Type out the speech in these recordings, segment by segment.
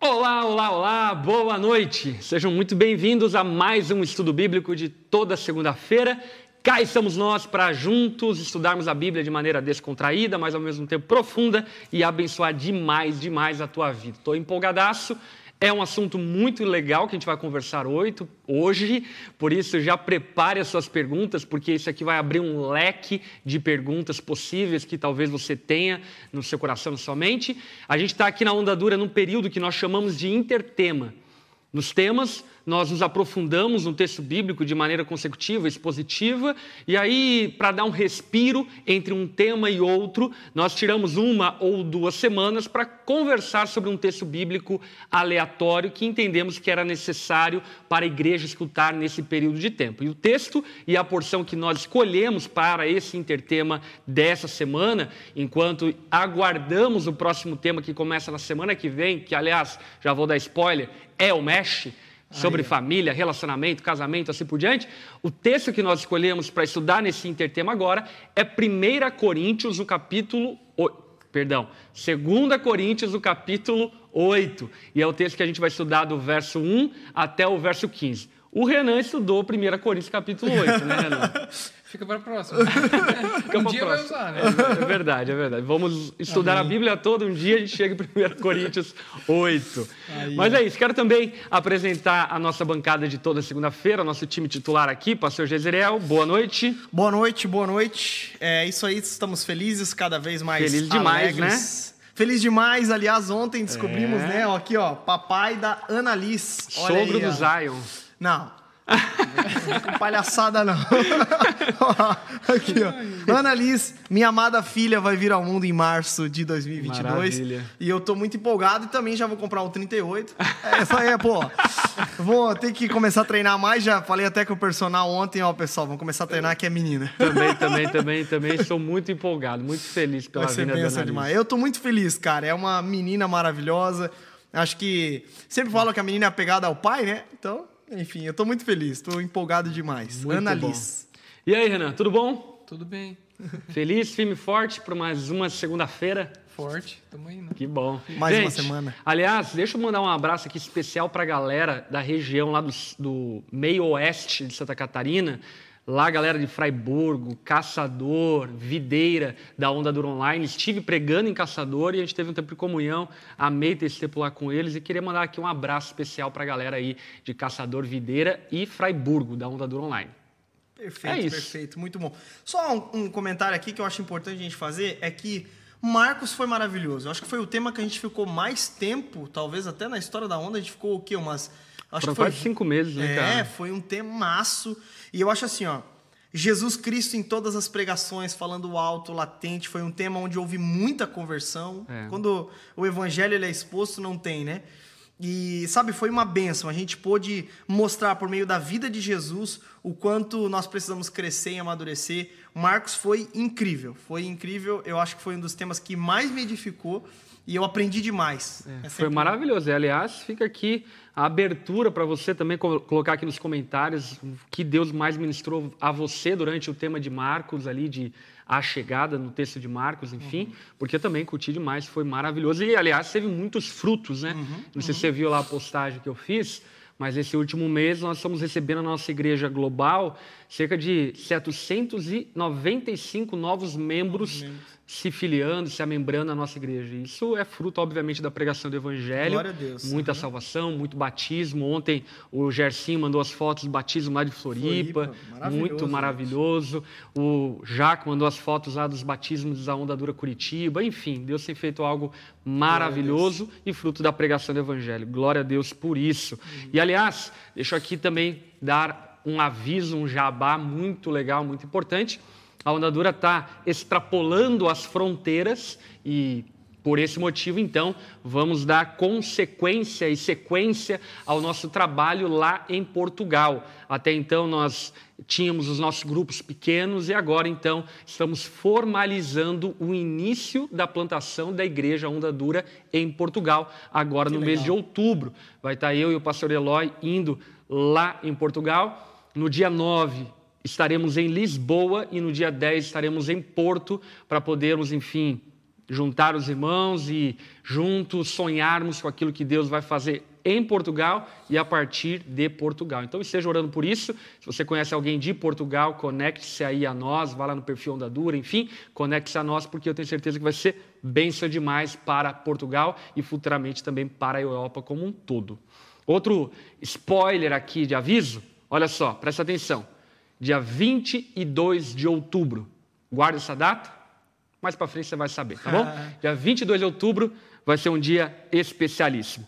Olá, olá, olá, boa noite. Sejam muito bem-vindos a mais um estudo bíblico de toda segunda-feira. Cá estamos nós para juntos estudarmos a Bíblia de maneira descontraída, mas ao mesmo tempo profunda e abençoar demais, demais a tua vida. Estou empolgadaço é um assunto muito legal que a gente vai conversar hoje, por isso já prepare as suas perguntas, porque isso aqui vai abrir um leque de perguntas possíveis que talvez você tenha no seu coração, na sua mente. A gente está aqui na Onda Dura num período que nós chamamos de intertema. Nos temas, nós nos aprofundamos no texto bíblico de maneira consecutiva, expositiva, e aí, para dar um respiro entre um tema e outro, nós tiramos uma ou duas semanas para conversar sobre um texto bíblico aleatório que entendemos que era necessário para a igreja escutar nesse período de tempo. E o texto e a porção que nós escolhemos para esse intertema dessa semana, enquanto aguardamos o próximo tema que começa na semana que vem, que aliás, já vou dar spoiler, é o Mesh, sobre Aí, família, relacionamento, casamento, assim por diante. O texto que nós escolhemos para estudar nesse intertema agora é 1 Coríntios, o capítulo. Perdão, 2 Coríntios, o capítulo 8. E é o texto que a gente vai estudar do verso 1 até o verso 15. O Renan estudou 1 Coríntios, capítulo 8, né, Renan? Fica para a próxima. Fica um dia vai usar, né? É, verdade, é verdade. Vamos estudar Amém. a Bíblia toda, um dia a gente chega em 1 Coríntios 8. Aí, Mas é isso, quero também apresentar a nossa bancada de toda segunda-feira, nosso time titular aqui, pastor Jezreel, boa noite. Boa noite, boa noite. É isso aí, estamos felizes, cada vez mais Feliz demais, né? alegres. né? Feliz demais, aliás, ontem descobrimos, é. né? Ó, aqui, ó, papai da Annalise. Sogro aí, do ó. Zion. Não com palhaçada, não. Aqui, ó. Ana Liz, minha amada filha, vai vir ao mundo em março de 2022. Maravilha. E eu tô muito empolgado e também já vou comprar o 38. É, isso aí, pô. Vou ter que começar a treinar mais. Já falei até com o personal ontem, ó, pessoal. Vamos começar a treinar que é menina. Também, também, também, também. Estou muito empolgado, muito feliz pela vai vida da Ana demais. Eu tô muito feliz, cara. É uma menina maravilhosa. Acho que sempre falam que a menina é apegada ao pai, né? Então, enfim, eu tô muito feliz, tô empolgado demais. Muito Ana bom. Liz. E aí, Renan, tudo bom? Tudo bem. Feliz, firme e forte para mais uma segunda-feira? Forte, tamo indo. Que bom. Mais Gente, uma semana. Aliás, deixa eu mandar um abraço aqui especial para a galera da região lá do, do meio oeste de Santa Catarina. Lá, galera de Fraiburgo, Caçador, Videira, da Onda Dura Online. Estive pregando em Caçador e a gente teve um tempo de comunhão. Amei ter esse tempo lá com eles e queria mandar aqui um abraço especial para a galera aí de Caçador, Videira e Fraiburgo, da Onda Dura Online. Perfeito, é perfeito, muito bom. Só um, um comentário aqui que eu acho importante a gente fazer é que Marcos foi maravilhoso. Eu acho que foi o tema que a gente ficou mais tempo, talvez até na história da onda, a gente ficou o quê? Umas. Acho Foram que foi quase cinco meses, né, é, cara? É, foi um temaço. E eu acho assim, ó. Jesus Cristo em todas as pregações, falando alto, latente, foi um tema onde houve muita conversão. É. Quando o evangelho ele é exposto, não tem, né? E, sabe, foi uma benção. A gente pôde mostrar por meio da vida de Jesus o quanto nós precisamos crescer e amadurecer. Marcos foi incrível, foi incrível. Eu acho que foi um dos temas que mais me edificou e eu aprendi demais. É, é foi maravilhoso. aliás, fica aqui a abertura para você também colocar aqui nos comentários o que Deus mais ministrou a você durante o tema de Marcos ali, de a chegada no texto de Marcos, enfim, uhum. porque também curti demais, foi maravilhoso. E, aliás, teve muitos frutos, né? Uhum. Não sei uhum. se você viu lá a postagem que eu fiz, mas esse último mês nós estamos recebendo na nossa igreja global cerca de 795 novos membros, membros se filiando, se amembrando à nossa igreja. Isso é fruto, obviamente, da pregação do Evangelho. Glória a Deus. Muita uhum. salvação, muito batismo. Ontem o Gersinho mandou as fotos do batismo lá de Floripa. Floripa maravilhoso, muito maravilhoso. Gente. O Jaco mandou as fotos lá dos batismos da Onda Dura Curitiba. Enfim, Deus tem feito algo maravilhoso e fruto da pregação do Evangelho. Glória a Deus por isso. Uhum. E, aliás, deixo aqui também dar um aviso, um jabá muito legal, muito importante a onda dura está extrapolando as fronteiras e por esse motivo, então, vamos dar consequência e sequência ao nosso trabalho lá em Portugal. Até então, nós tínhamos os nossos grupos pequenos e agora, então, estamos formalizando o início da plantação da Igreja Onda Dura em Portugal, agora que no legal. mês de outubro. Vai estar eu e o pastor Eloy indo lá em Portugal. No dia 9, estaremos em Lisboa e no dia 10 estaremos em Porto para podermos, enfim, juntar os irmãos e juntos sonharmos com aquilo que Deus vai fazer em Portugal e a partir de Portugal. Então esteja orando por isso. Se você conhece alguém de Portugal, conecte-se aí a nós, vá lá no perfil Onda Dura, enfim, conecte-se a nós, porque eu tenho certeza que vai ser bênção demais para Portugal e futuramente também para a Europa como um todo. Outro spoiler aqui de aviso, olha só, presta atenção. Dia 22 de outubro, guarda essa data, mais para frente você vai saber, tá bom? Dia 22 de outubro vai ser um dia especialíssimo.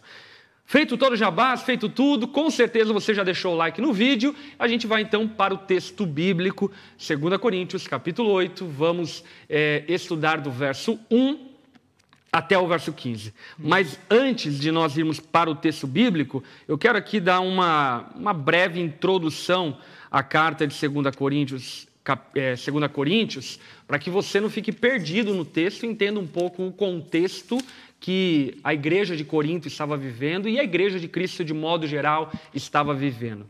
Feito todo o jabás, feito tudo, com certeza você já deixou o like no vídeo. A gente vai então para o texto bíblico, 2 Coríntios, capítulo 8. Vamos é, estudar do verso 1 até o verso 15. Mas antes de nós irmos para o texto bíblico, eu quero aqui dar uma, uma breve introdução à carta de 2 Coríntios, é, 2 Coríntios, para que você não fique perdido no texto entenda um pouco o contexto que a igreja de Corinto estava vivendo e a igreja de Cristo, de modo geral, estava vivendo.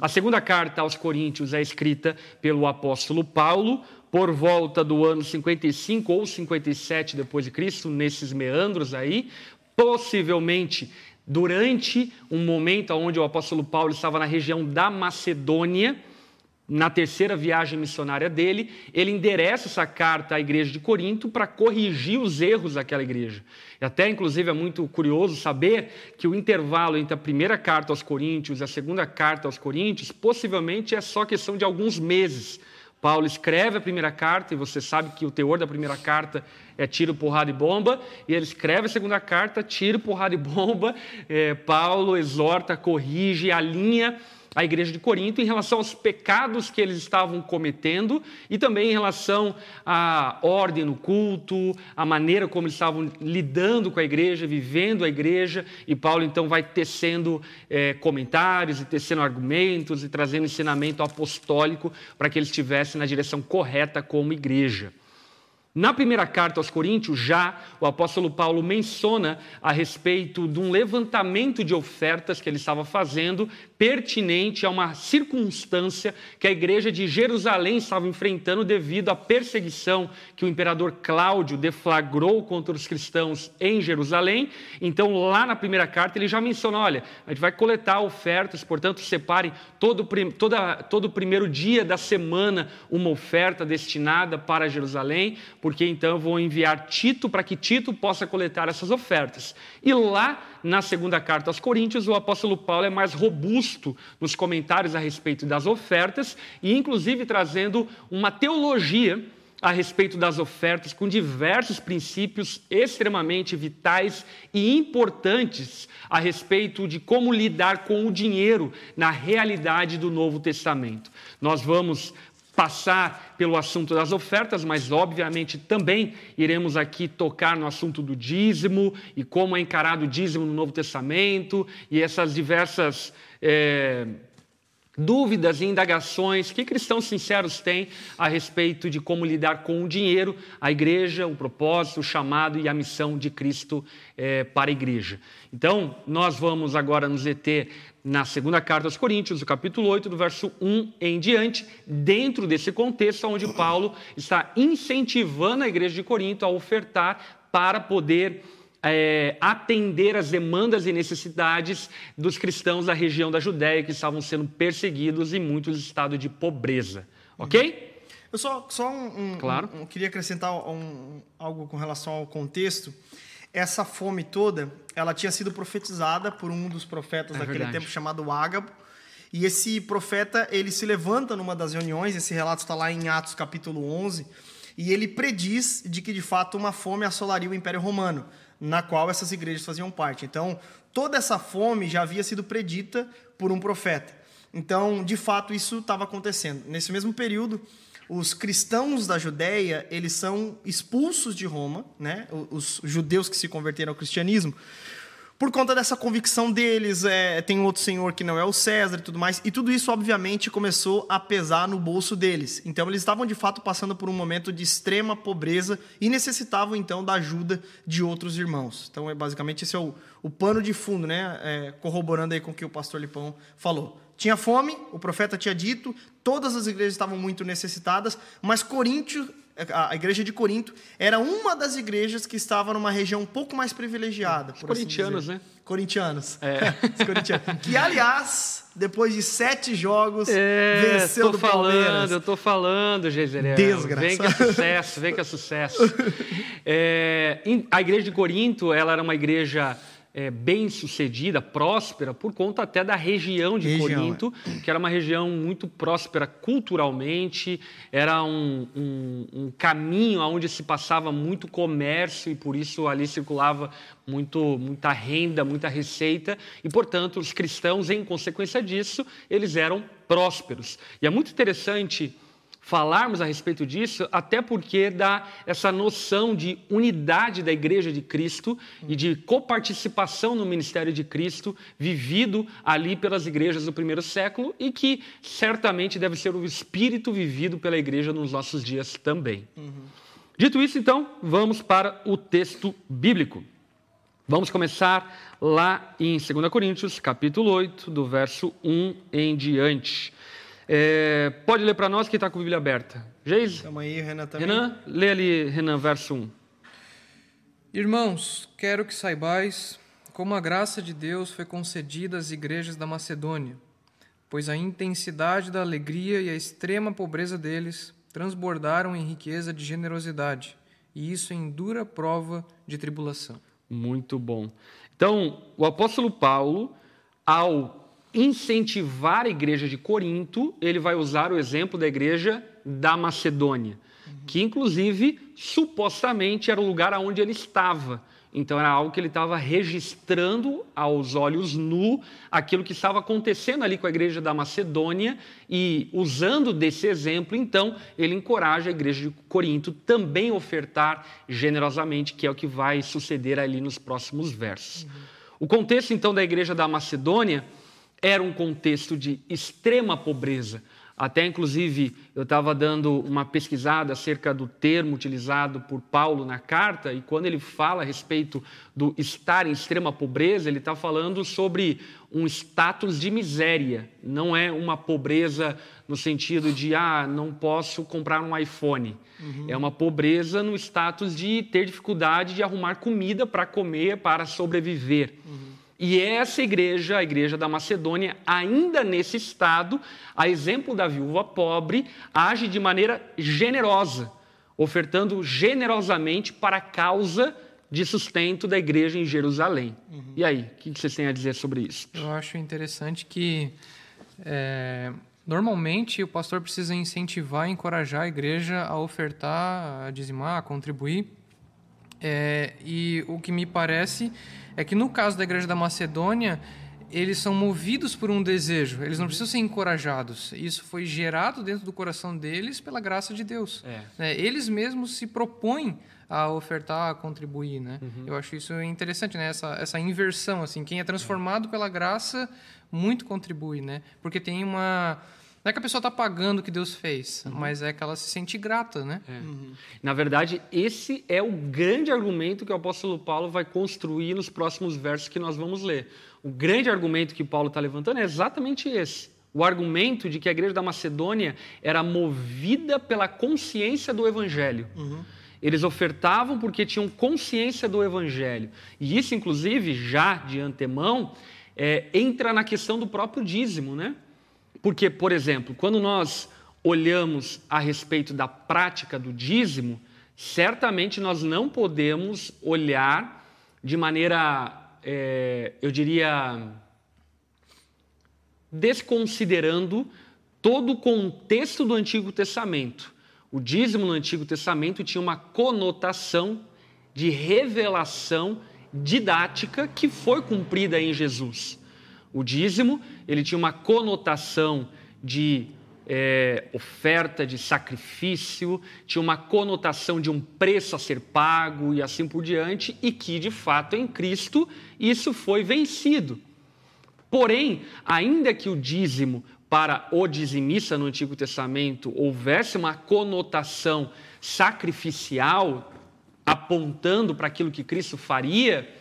A segunda carta aos Coríntios é escrita pelo apóstolo Paulo por volta do ano 55 ou 57 depois de Cristo, nesses meandros aí, possivelmente durante um momento onde o apóstolo Paulo estava na região da Macedônia, na terceira viagem missionária dele, ele endereça essa carta à igreja de Corinto para corrigir os erros daquela igreja. E até, inclusive, é muito curioso saber que o intervalo entre a primeira carta aos Coríntios e a segunda carta aos Coríntios possivelmente é só questão de alguns meses. Paulo escreve a primeira carta, e você sabe que o teor da primeira carta é tiro, porrada e bomba, e ele escreve a segunda carta, tiro, porrada e bomba. É, Paulo exorta, corrige, alinha a igreja de Corinto em relação aos pecados que eles estavam cometendo e também em relação à ordem no culto, a maneira como eles estavam lidando com a igreja, vivendo a igreja. E Paulo então vai tecendo é, comentários e tecendo argumentos e trazendo ensinamento apostólico para que eles estivessem na direção correta como igreja. Na primeira carta aos Coríntios, já o apóstolo Paulo menciona a respeito de um levantamento de ofertas que ele estava fazendo, pertinente a uma circunstância que a igreja de Jerusalém estava enfrentando devido à perseguição que o imperador Cláudio deflagrou contra os cristãos em Jerusalém. Então, lá na primeira carta, ele já menciona: olha, a gente vai coletar ofertas, portanto, separem todo, toda, todo primeiro dia da semana uma oferta destinada para Jerusalém porque então eu vou enviar Tito para que Tito possa coletar essas ofertas. E lá na segunda carta aos Coríntios, o apóstolo Paulo é mais robusto nos comentários a respeito das ofertas e, inclusive, trazendo uma teologia a respeito das ofertas com diversos princípios extremamente vitais e importantes a respeito de como lidar com o dinheiro na realidade do Novo Testamento. Nós vamos passar pelo assunto das ofertas, mas obviamente também iremos aqui tocar no assunto do dízimo e como é encarado o dízimo no Novo Testamento e essas diversas é, dúvidas e indagações que cristãos sinceros têm a respeito de como lidar com o dinheiro, a igreja, o propósito, o chamado e a missão de Cristo é, para a igreja. Então, nós vamos agora nos deter na segunda carta aos Coríntios, no capítulo 8, do verso 1 em diante, dentro desse contexto onde Paulo está incentivando a igreja de Corinto a ofertar para poder é, atender às demandas e necessidades dos cristãos da região da Judéia que estavam sendo perseguidos e muitos em estado de pobreza. Ok? Eu só, só um, um, claro. um, queria acrescentar algo com relação ao contexto essa fome toda, ela tinha sido profetizada por um dos profetas é daquele verdade. tempo chamado Ágabo. E esse profeta, ele se levanta numa das reuniões, esse relato está lá em Atos capítulo 11, e ele prediz de que de fato uma fome assolaria o Império Romano, na qual essas igrejas faziam parte. Então, toda essa fome já havia sido predita por um profeta. Então, de fato, isso estava acontecendo. Nesse mesmo período, os cristãos da Judéia, eles são expulsos de Roma, né? os judeus que se converteram ao cristianismo, por conta dessa convicção deles, é, tem um outro senhor que não é o César e tudo mais, e tudo isso, obviamente, começou a pesar no bolso deles. Então, eles estavam, de fato, passando por um momento de extrema pobreza e necessitavam, então, da ajuda de outros irmãos. Então, é, basicamente, esse é o, o pano de fundo, né? É, corroborando aí com o que o pastor Lipão falou. Tinha fome, o profeta tinha dito, todas as igrejas estavam muito necessitadas, mas Coríntio a igreja de Corinto era uma das igrejas que estava numa região um pouco mais privilegiada. Os corintianos, assim né? Corintianos. É. corintianos. Que, aliás, depois de sete jogos, é, venceu do falando, Palmeiras. Eu tô falando, Geiseriel. Desgraçado. Vem que é sucesso, vem que é sucesso. É, a igreja de Corinto, ela era uma igreja é, bem sucedida, próspera, por conta até da região de região, Corinto, é. que era uma região muito próspera culturalmente, era um, um, um, caminho onde se passava muito comércio e por isso ali circulava muito, muita renda, muita receita, e portanto os cristãos, em consequência disso, eles eram prósperos. E é muito interessante falarmos a respeito disso, até porque dá essa noção de unidade da Igreja de Cristo e de coparticipação no ministério de Cristo, vivido ali pelas igrejas do primeiro século e que certamente deve ser o espírito vivido pela Igreja nos nossos dias também. Uhum. Dito isso, então, vamos para o texto bíblico. Vamos começar lá em 2 Coríntios, capítulo 8, do verso 1 em diante. É, pode ler para nós que está com a Bíblia aberta. Geis? Estamos aí, Renan também. Renan, lê ali, Renan, verso 1. Irmãos, quero que saibais como a graça de Deus foi concedida às igrejas da Macedônia, pois a intensidade da alegria e a extrema pobreza deles transbordaram em riqueza de generosidade, e isso em dura prova de tribulação. Muito bom. Então, o apóstolo Paulo, ao incentivar a igreja de Corinto, ele vai usar o exemplo da igreja da Macedônia, que inclusive supostamente era o lugar onde ele estava. Então era algo que ele estava registrando aos olhos nu aquilo que estava acontecendo ali com a igreja da Macedônia e usando desse exemplo, então ele encoraja a igreja de Corinto também ofertar generosamente, que é o que vai suceder ali nos próximos versos. Uhum. O contexto então da igreja da Macedônia era um contexto de extrema pobreza. Até, inclusive, eu estava dando uma pesquisada acerca do termo utilizado por Paulo na carta, e quando ele fala a respeito do estar em extrema pobreza, ele está falando sobre um status de miséria. Não é uma pobreza no sentido de, ah, não posso comprar um iPhone. Uhum. É uma pobreza no status de ter dificuldade de arrumar comida para comer, para sobreviver. E essa igreja, a igreja da Macedônia, ainda nesse estado, a exemplo da viúva pobre, age de maneira generosa, ofertando generosamente para a causa de sustento da igreja em Jerusalém. Uhum. E aí, o que vocês têm a dizer sobre isso? Eu acho interessante que é, normalmente o pastor precisa incentivar, encorajar a igreja a ofertar, a dizimar, a contribuir. É, e o que me parece é que no caso da igreja da Macedônia, eles são movidos por um desejo, eles não precisam ser encorajados. Isso foi gerado dentro do coração deles pela graça de Deus. É. Né? Eles mesmos se propõem a ofertar, a contribuir, né? Uhum. Eu acho isso interessante, né? Essa, essa inversão, assim, quem é transformado pela graça muito contribui, né? Porque tem uma não é que a pessoa está pagando o que Deus fez, uhum. mas é que ela se sente grata, né? É. Uhum. Na verdade, esse é o grande argumento que o apóstolo Paulo vai construir nos próximos versos que nós vamos ler. O grande argumento que Paulo está levantando é exatamente esse. O argumento de que a igreja da Macedônia era movida pela consciência do evangelho. Uhum. Eles ofertavam porque tinham consciência do evangelho. E isso, inclusive, já de antemão, é, entra na questão do próprio dízimo, né? Porque, por exemplo, quando nós olhamos a respeito da prática do dízimo, certamente nós não podemos olhar de maneira, é, eu diria, desconsiderando todo o contexto do Antigo Testamento. O dízimo no Antigo Testamento tinha uma conotação de revelação didática que foi cumprida em Jesus. O dízimo ele tinha uma conotação de é, oferta, de sacrifício, tinha uma conotação de um preço a ser pago e assim por diante, e que de fato em Cristo isso foi vencido. Porém, ainda que o dízimo para o dizimista no Antigo Testamento houvesse uma conotação sacrificial, apontando para aquilo que Cristo faria,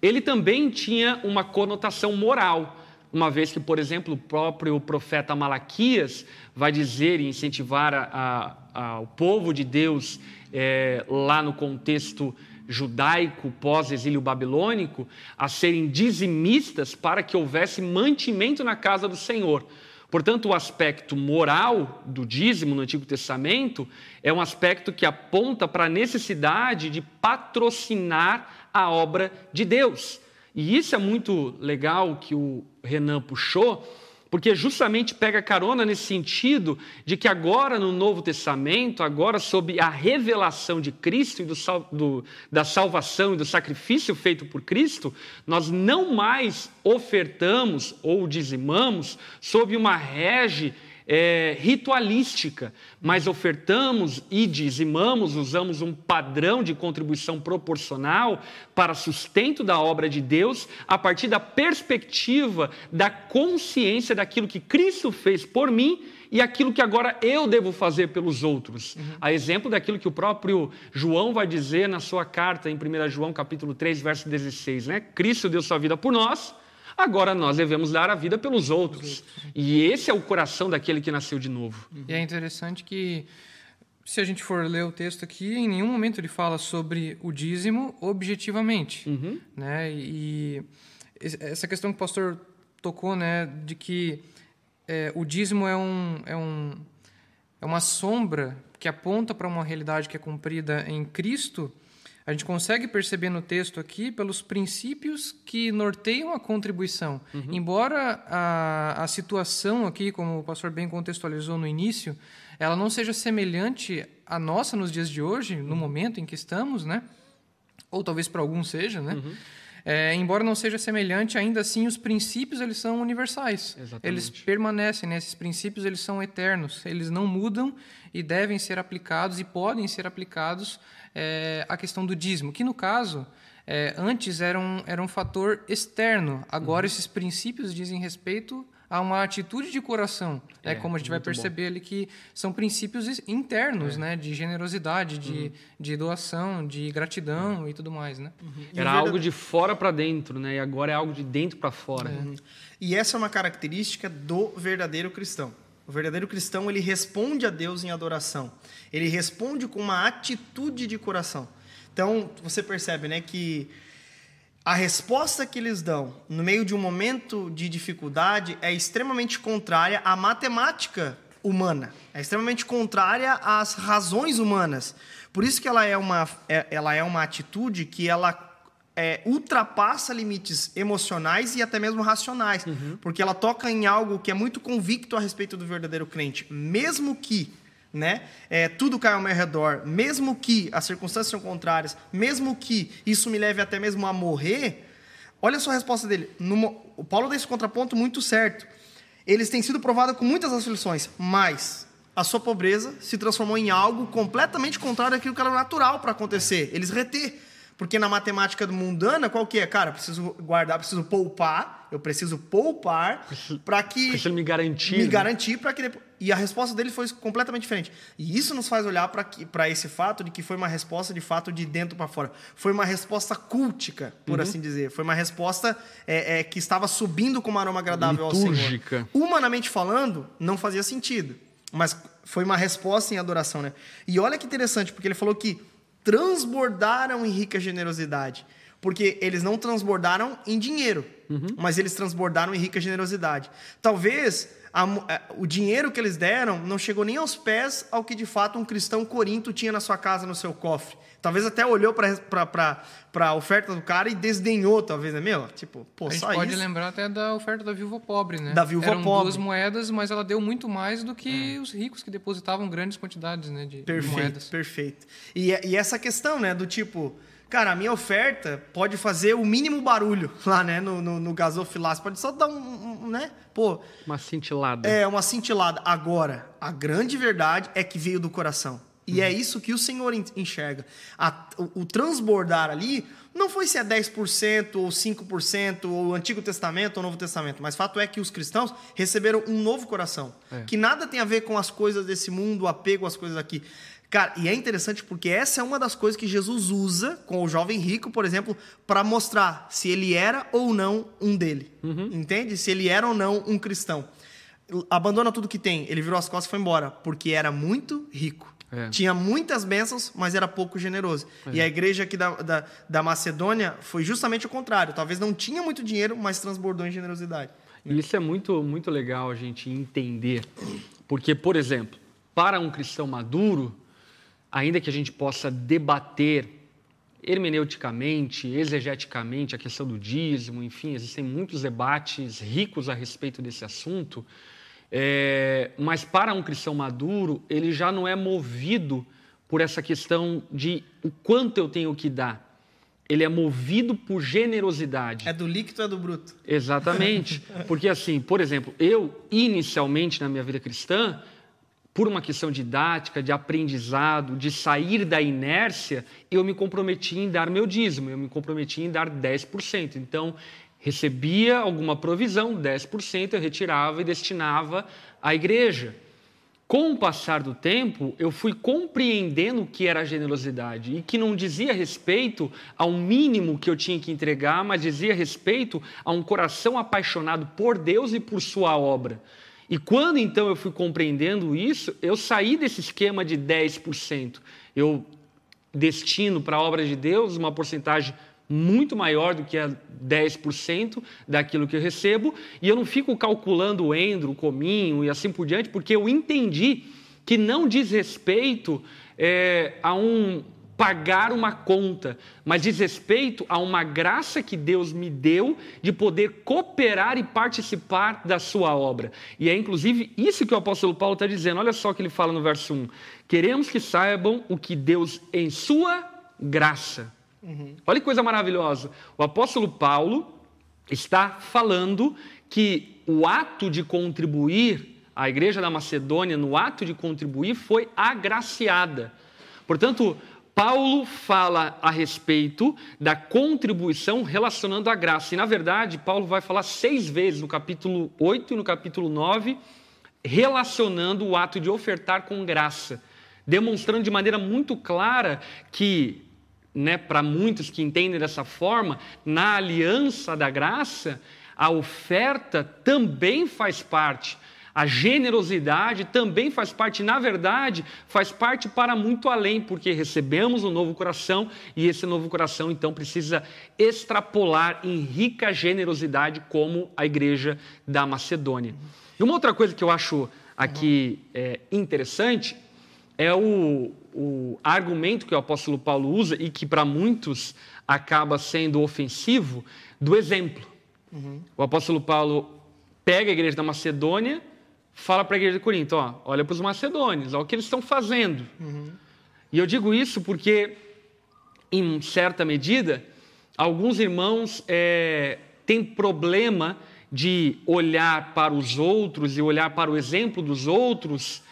ele também tinha uma conotação moral, uma vez que, por exemplo, o próprio profeta Malaquias vai dizer e incentivar a, a, o povo de Deus é, lá no contexto judaico pós-exílio babilônico a serem dizimistas para que houvesse mantimento na casa do Senhor. Portanto, o aspecto moral do dízimo no Antigo Testamento é um aspecto que aponta para a necessidade de patrocinar a obra de Deus. E isso é muito legal que o Renan puxou, porque justamente pega carona nesse sentido de que agora no Novo Testamento, agora sob a revelação de Cristo e do, do, da salvação e do sacrifício feito por Cristo, nós não mais ofertamos ou dizimamos sob uma rege é, ritualística, mas ofertamos e dizimamos, usamos um padrão de contribuição proporcional para sustento da obra de Deus a partir da perspectiva da consciência daquilo que Cristo fez por mim e aquilo que agora eu devo fazer pelos outros. Uhum. A exemplo daquilo que o próprio João vai dizer na sua carta em 1 João capítulo 3, verso 16, né? Cristo deu sua vida por nós, Agora nós devemos dar a vida pelos outros. E esse é o coração daquele que nasceu de novo. E é interessante que, se a gente for ler o texto aqui, em nenhum momento ele fala sobre o dízimo objetivamente. Uhum. Né? E essa questão que o pastor tocou, né, de que é, o dízimo é, um, é, um, é uma sombra que aponta para uma realidade que é cumprida em Cristo a gente consegue perceber no texto aqui pelos princípios que norteiam a contribuição. Uhum. Embora a, a situação aqui, como o pastor bem contextualizou no início, ela não seja semelhante à nossa nos dias de hoje, no uhum. momento em que estamos, né? Ou talvez para alguns seja, né? Uhum. É, embora não seja semelhante, ainda assim os princípios eles são universais. Exatamente. Eles permanecem, né? esses princípios eles são eternos, eles não mudam e devem ser aplicados e podem ser aplicados é, a questão do dízimo, que no caso é, antes era um, era um fator externo, agora uhum. esses princípios dizem respeito a uma atitude de coração, né? é, como a gente vai perceber bom. ali que são princípios internos, é. né, de generosidade, de, uhum. de doação, de gratidão uhum. e tudo mais, né? Uhum. Era algo de fora para dentro, né? E agora é algo de dentro para fora. Uhum. E essa é uma característica do verdadeiro cristão. O verdadeiro cristão, ele responde a Deus em adoração. Ele responde com uma atitude de coração. Então, você percebe, né, que a resposta que eles dão no meio de um momento de dificuldade é extremamente contrária à matemática humana. É extremamente contrária às razões humanas. Por isso que ela é uma, é, ela é uma atitude que ela é, ultrapassa limites emocionais e até mesmo racionais, uhum. porque ela toca em algo que é muito convicto a respeito do verdadeiro crente, mesmo que né, é, tudo caia ao meu redor, mesmo que as circunstâncias sejam contrárias, mesmo que isso me leve até mesmo a morrer, olha só a resposta dele. o Paulo dá esse contraponto muito certo. Eles têm sido provados com muitas aflições, mas a sua pobreza se transformou em algo completamente contrário àquilo que era natural para acontecer. Eles reter. Porque na matemática mundana, qual que é? Cara, preciso guardar, preciso poupar, eu preciso poupar para que preciso me garantir. Me né? garantir para que depois... e a resposta dele foi completamente diferente. E isso nos faz olhar para esse fato de que foi uma resposta de fato de dentro para fora. Foi uma resposta cultica, por uhum. assim dizer. Foi uma resposta é, é, que estava subindo com um aroma agradável Litúrgica. ao Senhor. Humanamente falando, não fazia sentido, mas foi uma resposta em adoração, né? E olha que interessante, porque ele falou que transbordaram em rica generosidade. Porque eles não transbordaram em dinheiro, uhum. mas eles transbordaram em rica generosidade. Talvez a, a, o dinheiro que eles deram não chegou nem aos pés ao que de fato um cristão corinto tinha na sua casa, no seu cofre. Talvez até olhou para a oferta do cara e desdenhou, talvez, né? Meu, tipo, pô, a gente só pode isso. lembrar até da oferta da viúva pobre, né? Da viúva Eram pobre. duas moedas, mas ela deu muito mais do que é. os ricos que depositavam grandes quantidades né, de, perfeito, de moedas. Perfeito. E, e essa questão, né, do tipo, cara, a minha oferta pode fazer o mínimo barulho lá, né, no, no, no gasofilácio. Pode só dar um, um, né, pô... Uma cintilada. É, uma cintilada. Agora, a grande verdade é que veio do coração. E é uhum. é isso que o Senhor enxerga. A, o, o, transbordar ali não foi se é 10% ou 5%, ou o Antigo Testamento ou Novo Testamento, mas fato é que os cristãos receberam um novo coração, é. que nada tem a ver com as coisas desse mundo, o apego às coisas aqui. Cara, e é interessante porque essa é uma das coisas que Jesus usa com o jovem rico, por exemplo, para mostrar se ele era ou não um dele. Uhum. Entende? Se ele era ou não um cristão. Abandona tudo que tem, ele virou as costas e foi embora, porque era muito rico. É. Tinha muitas bênçãos, mas era pouco generoso. É. E a igreja aqui da, da, da, Macedônia foi justamente o contrário. Talvez não tinha muito dinheiro, mas transbordou em generosidade. E isso é muito, muito legal a gente entender. Porque, por exemplo, para um cristão maduro, ainda que a gente possa debater hermeneuticamente, exegeticamente a questão do dízimo, enfim, existem muitos debates ricos a respeito desse assunto. É, mas para um cristão maduro, ele já não é movido por essa questão de o quanto eu tenho que dar. Ele é movido por generosidade. É do líquido ou é do bruto? Exatamente. Porque, assim, por exemplo, eu, inicialmente na minha vida cristã, por uma questão didática, de aprendizado, de sair da inércia, eu me comprometi em dar meu dízimo, eu me comprometi em dar 10%. Então, recebia alguma provisão, 10% eu retirava e destinava à igreja. Com o passar do tempo, eu fui compreendendo o que era generosidade e que não dizia respeito ao mínimo que eu tinha que entregar, mas dizia respeito a um coração apaixonado por Deus e por Sua obra. E quando então eu fui compreendendo isso, eu saí desse esquema de 10%. Eu destino para a obra de Deus uma porcentagem muito maior do que a 10% daquilo que eu recebo, e eu não fico calculando o endro, o cominho e assim por diante, porque eu entendi que não diz respeito é, a um pagar uma conta, mas diz respeito a uma graça que Deus me deu de poder cooperar e participar da sua obra. E é inclusive isso que o apóstolo Paulo está dizendo. Olha só o que ele fala no verso 1. Queremos que saibam o que Deus, em sua graça, Uhum. Olha que coisa maravilhosa. O apóstolo Paulo está falando que o ato de contribuir, a igreja da Macedônia, no ato de contribuir, foi agraciada. Portanto, Paulo fala a respeito da contribuição relacionando a graça. E, na verdade, Paulo vai falar seis vezes no capítulo 8 e no capítulo 9, relacionando o ato de ofertar com graça, demonstrando de maneira muito clara que né, para muitos que entendem dessa forma, na aliança da graça, a oferta também faz parte. A generosidade também faz parte, na verdade, faz parte para muito além, porque recebemos um novo coração e esse novo coração então precisa extrapolar em rica generosidade, como a igreja da Macedônia. E uma outra coisa que eu acho aqui é, interessante é o, o argumento que o apóstolo Paulo usa e que para muitos acaba sendo ofensivo, do exemplo. Uhum. O apóstolo Paulo pega a igreja da Macedônia, fala para a igreja de Corinto: ó, olha para os macedônios, olha o que eles estão fazendo. Uhum. E eu digo isso porque, em certa medida, alguns irmãos é, têm problema de olhar para os outros e olhar para o exemplo dos outros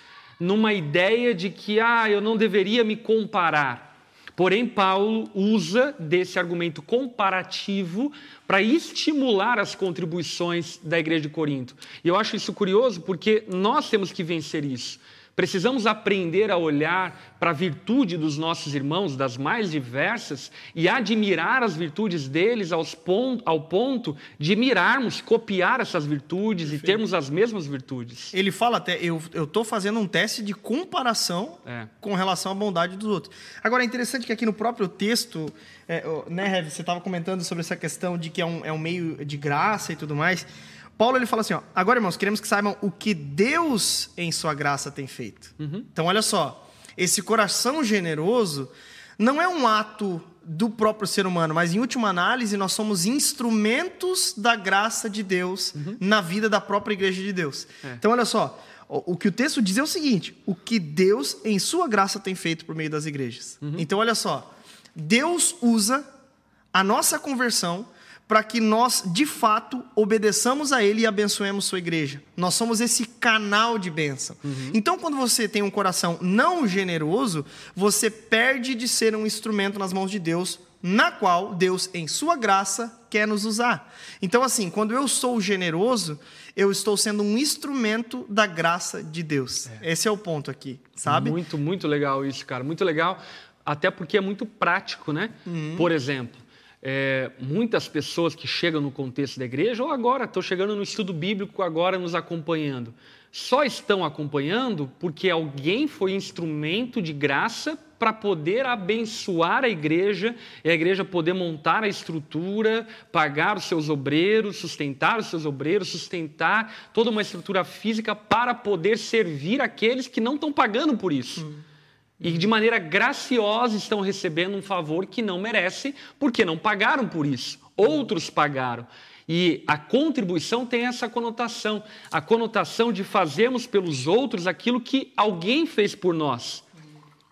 numa ideia de que ah, eu não deveria me comparar. Porém, Paulo usa desse argumento comparativo para estimular as contribuições da igreja de Corinto. E eu acho isso curioso porque nós temos que vencer isso. Precisamos aprender a olhar para a virtude dos nossos irmãos, das mais diversas, e admirar as virtudes deles ao ponto de mirarmos, copiar essas virtudes Perfeito. e termos as mesmas virtudes. Ele fala até, eu estou fazendo um teste de comparação é. com relação à bondade dos outros. Agora, é interessante que aqui no próprio texto, é, né, Rev, você estava comentando sobre essa questão de que é um, é um meio de graça e tudo mais. Paulo ele fala assim: ó, agora, irmãos, queremos que saibam o que Deus em sua graça tem feito. Uhum. Então, olha só, esse coração generoso não é um ato do próprio ser humano, mas em última análise, nós somos instrumentos da graça de Deus uhum. na vida da própria igreja de Deus. É. Então, olha só, o que o texto diz é o seguinte: o que Deus em sua graça tem feito por meio das igrejas. Uhum. Então, olha só, Deus usa a nossa conversão para que nós, de fato, obedeçamos a Ele e abençoemos sua igreja. Nós somos esse canal de bênção. Uhum. Então, quando você tem um coração não generoso, você perde de ser um instrumento nas mãos de Deus, na qual Deus, em sua graça, quer nos usar. Então, assim, quando eu sou generoso, eu estou sendo um instrumento da graça de Deus. É. Esse é o ponto aqui, sabe? Muito, muito legal isso, cara. Muito legal, até porque é muito prático, né? Uhum. Por exemplo, é, muitas pessoas que chegam no contexto da igreja, ou agora, estão chegando no estudo bíblico, agora nos acompanhando, só estão acompanhando porque alguém foi instrumento de graça para poder abençoar a igreja e a igreja poder montar a estrutura, pagar os seus obreiros, sustentar os seus obreiros, sustentar toda uma estrutura física para poder servir aqueles que não estão pagando por isso. Hum. E de maneira graciosa estão recebendo um favor que não merecem, porque não pagaram por isso. Outros pagaram. E a contribuição tem essa conotação, a conotação de fazermos pelos outros aquilo que alguém fez por nós.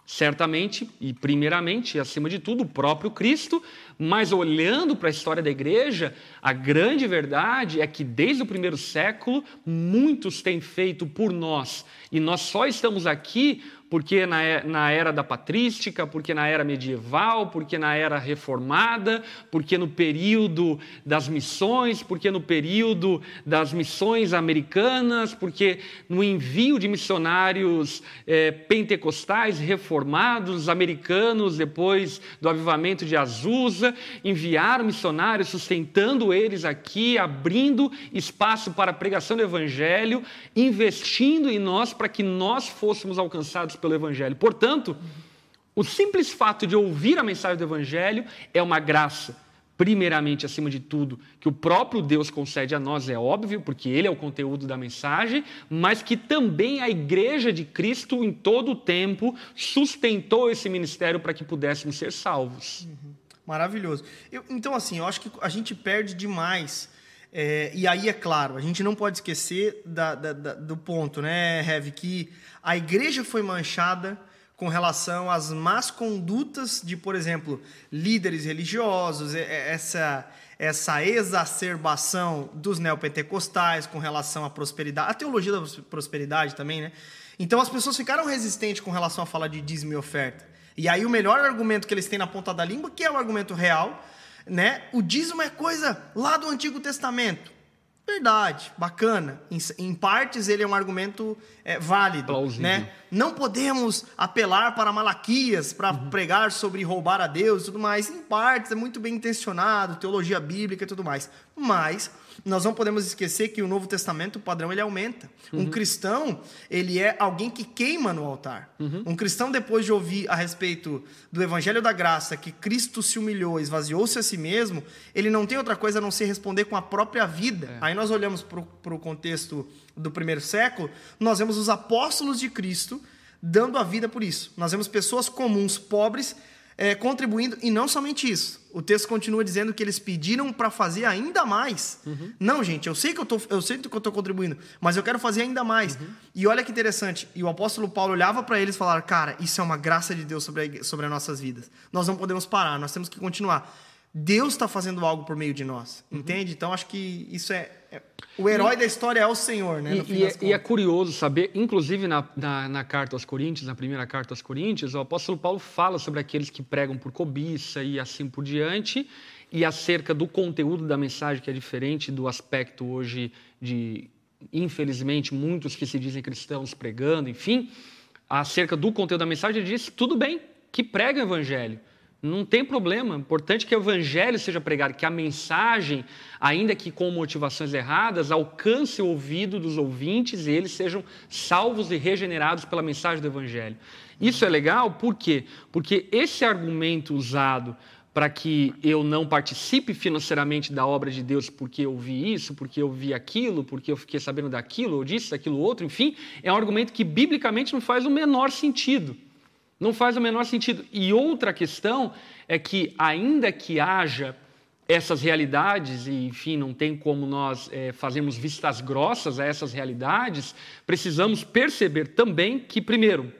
Certamente, e primeiramente, acima de tudo, o próprio Cristo, mas olhando para a história da igreja, a grande verdade é que desde o primeiro século, muitos têm feito por nós, e nós só estamos aqui porque na, na era da patrística, porque na era medieval, porque na era reformada, porque no período das missões, porque no período das missões americanas, porque no envio de missionários é, pentecostais reformados, americanos, depois do avivamento de Azusa, enviaram missionários, sustentando eles aqui, abrindo espaço para a pregação do evangelho, investindo em nós para que nós fôssemos alcançados pelo Evangelho. Portanto, o simples fato de ouvir a mensagem do Evangelho é uma graça, primeiramente, acima de tudo, que o próprio Deus concede a nós, é óbvio, porque Ele é o conteúdo da mensagem, mas que também a Igreja de Cristo, em todo o tempo, sustentou esse ministério para que pudéssemos ser salvos. Uhum. Maravilhoso. Eu, então, assim, eu acho que a gente perde demais. É, e aí, é claro, a gente não pode esquecer da, da, da, do ponto, né, Heavy, que a igreja foi manchada com relação às más condutas de, por exemplo, líderes religiosos, essa, essa exacerbação dos neopentecostais com relação à prosperidade, a teologia da prosperidade também, né? Então as pessoas ficaram resistentes com relação a falar de dízimo e oferta. E aí o melhor argumento que eles têm na ponta da língua, que é o argumento real, né? O dízimo é coisa lá do Antigo Testamento. Verdade, bacana. Em, em, partes ele é um argumento é, válido, Plausível. né? Não podemos apelar para Malaquias para uhum. pregar sobre roubar a Deus e tudo mais. Em partes é muito bem intencionado, teologia bíblica e tudo mais. Mas nós não podemos esquecer que o Novo Testamento, o padrão, ele aumenta. Uhum. Um cristão, ele é alguém que queima no altar. Uhum. Um cristão, depois de ouvir a respeito do Evangelho da Graça, que Cristo se humilhou, esvaziou-se a si mesmo, ele não tem outra coisa a não ser responder com a própria vida. É. Aí nós olhamos para o contexto do primeiro século, nós vemos os apóstolos de Cristo dando a vida por isso. Nós vemos pessoas comuns, pobres, é, contribuindo, e não somente isso. O texto continua dizendo que eles pediram para fazer ainda mais. Uhum. Não, gente, eu sei que eu, tô, eu sei que eu estou contribuindo, mas eu quero fazer ainda mais. Uhum. E olha que interessante, e o apóstolo Paulo olhava para eles e falava, cara, isso é uma graça de Deus sobre, a, sobre as nossas vidas. Nós não podemos parar, nós temos que continuar. Deus está fazendo algo por meio de nós, uhum. entende? Então acho que isso é, é, o herói e, da história é o Senhor, né? E, e, é, e, é, curioso saber, inclusive na, na, na, carta aos Coríntios, na primeira carta aos Coríntios, o apóstolo Paulo fala sobre aqueles que pregam por cobiça e assim por diante, e acerca do conteúdo da mensagem que é diferente do aspecto hoje de, infelizmente, muitos que se dizem cristãos pregando, enfim, acerca do conteúdo da mensagem, ele diz tudo bem que prega o evangelho não tem problema. Importante que o evangelho seja pregado, que a mensagem, ainda que com motivações erradas, alcance o ouvido dos ouvintes e eles sejam salvos e regenerados pela mensagem do evangelho. Isso é legal, por quê? Porque esse argumento usado para que eu não participe financeiramente da obra de Deus porque eu vi isso, porque eu vi aquilo, porque eu fiquei sabendo daquilo, ou disso, daquilo outro, enfim, é um argumento que biblicamente não faz o menor sentido. Não faz o menor sentido. E outra questão é que, ainda que haja essas realidades, e enfim, não tem como nós é, fazermos vistas grossas a essas realidades, precisamos perceber também que, primeiro,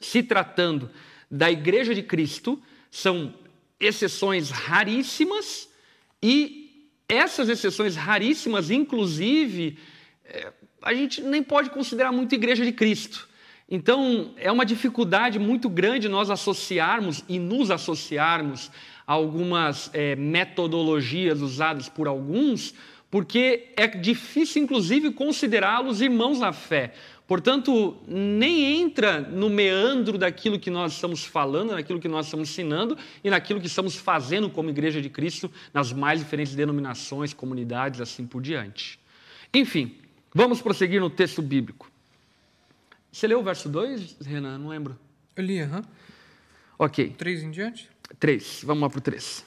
se tratando da Igreja de Cristo, são exceções raríssimas e essas exceções raríssimas, inclusive, é, a gente nem pode considerar muito Igreja de Cristo. Então, é uma dificuldade muito grande nós associarmos e nos associarmos a algumas é, metodologias usadas por alguns, porque é difícil, inclusive, considerá-los irmãos na fé. Portanto, nem entra no meandro daquilo que nós estamos falando, naquilo que nós estamos ensinando e naquilo que estamos fazendo como Igreja de Cristo nas mais diferentes denominações, comunidades, assim por diante. Enfim, Vamos prosseguir no texto bíblico. Você leu o verso 2, Renan? Não lembro. Eu li, aham. Uhum. Ok. 3 em diante? 3. Vamos lá para o 3.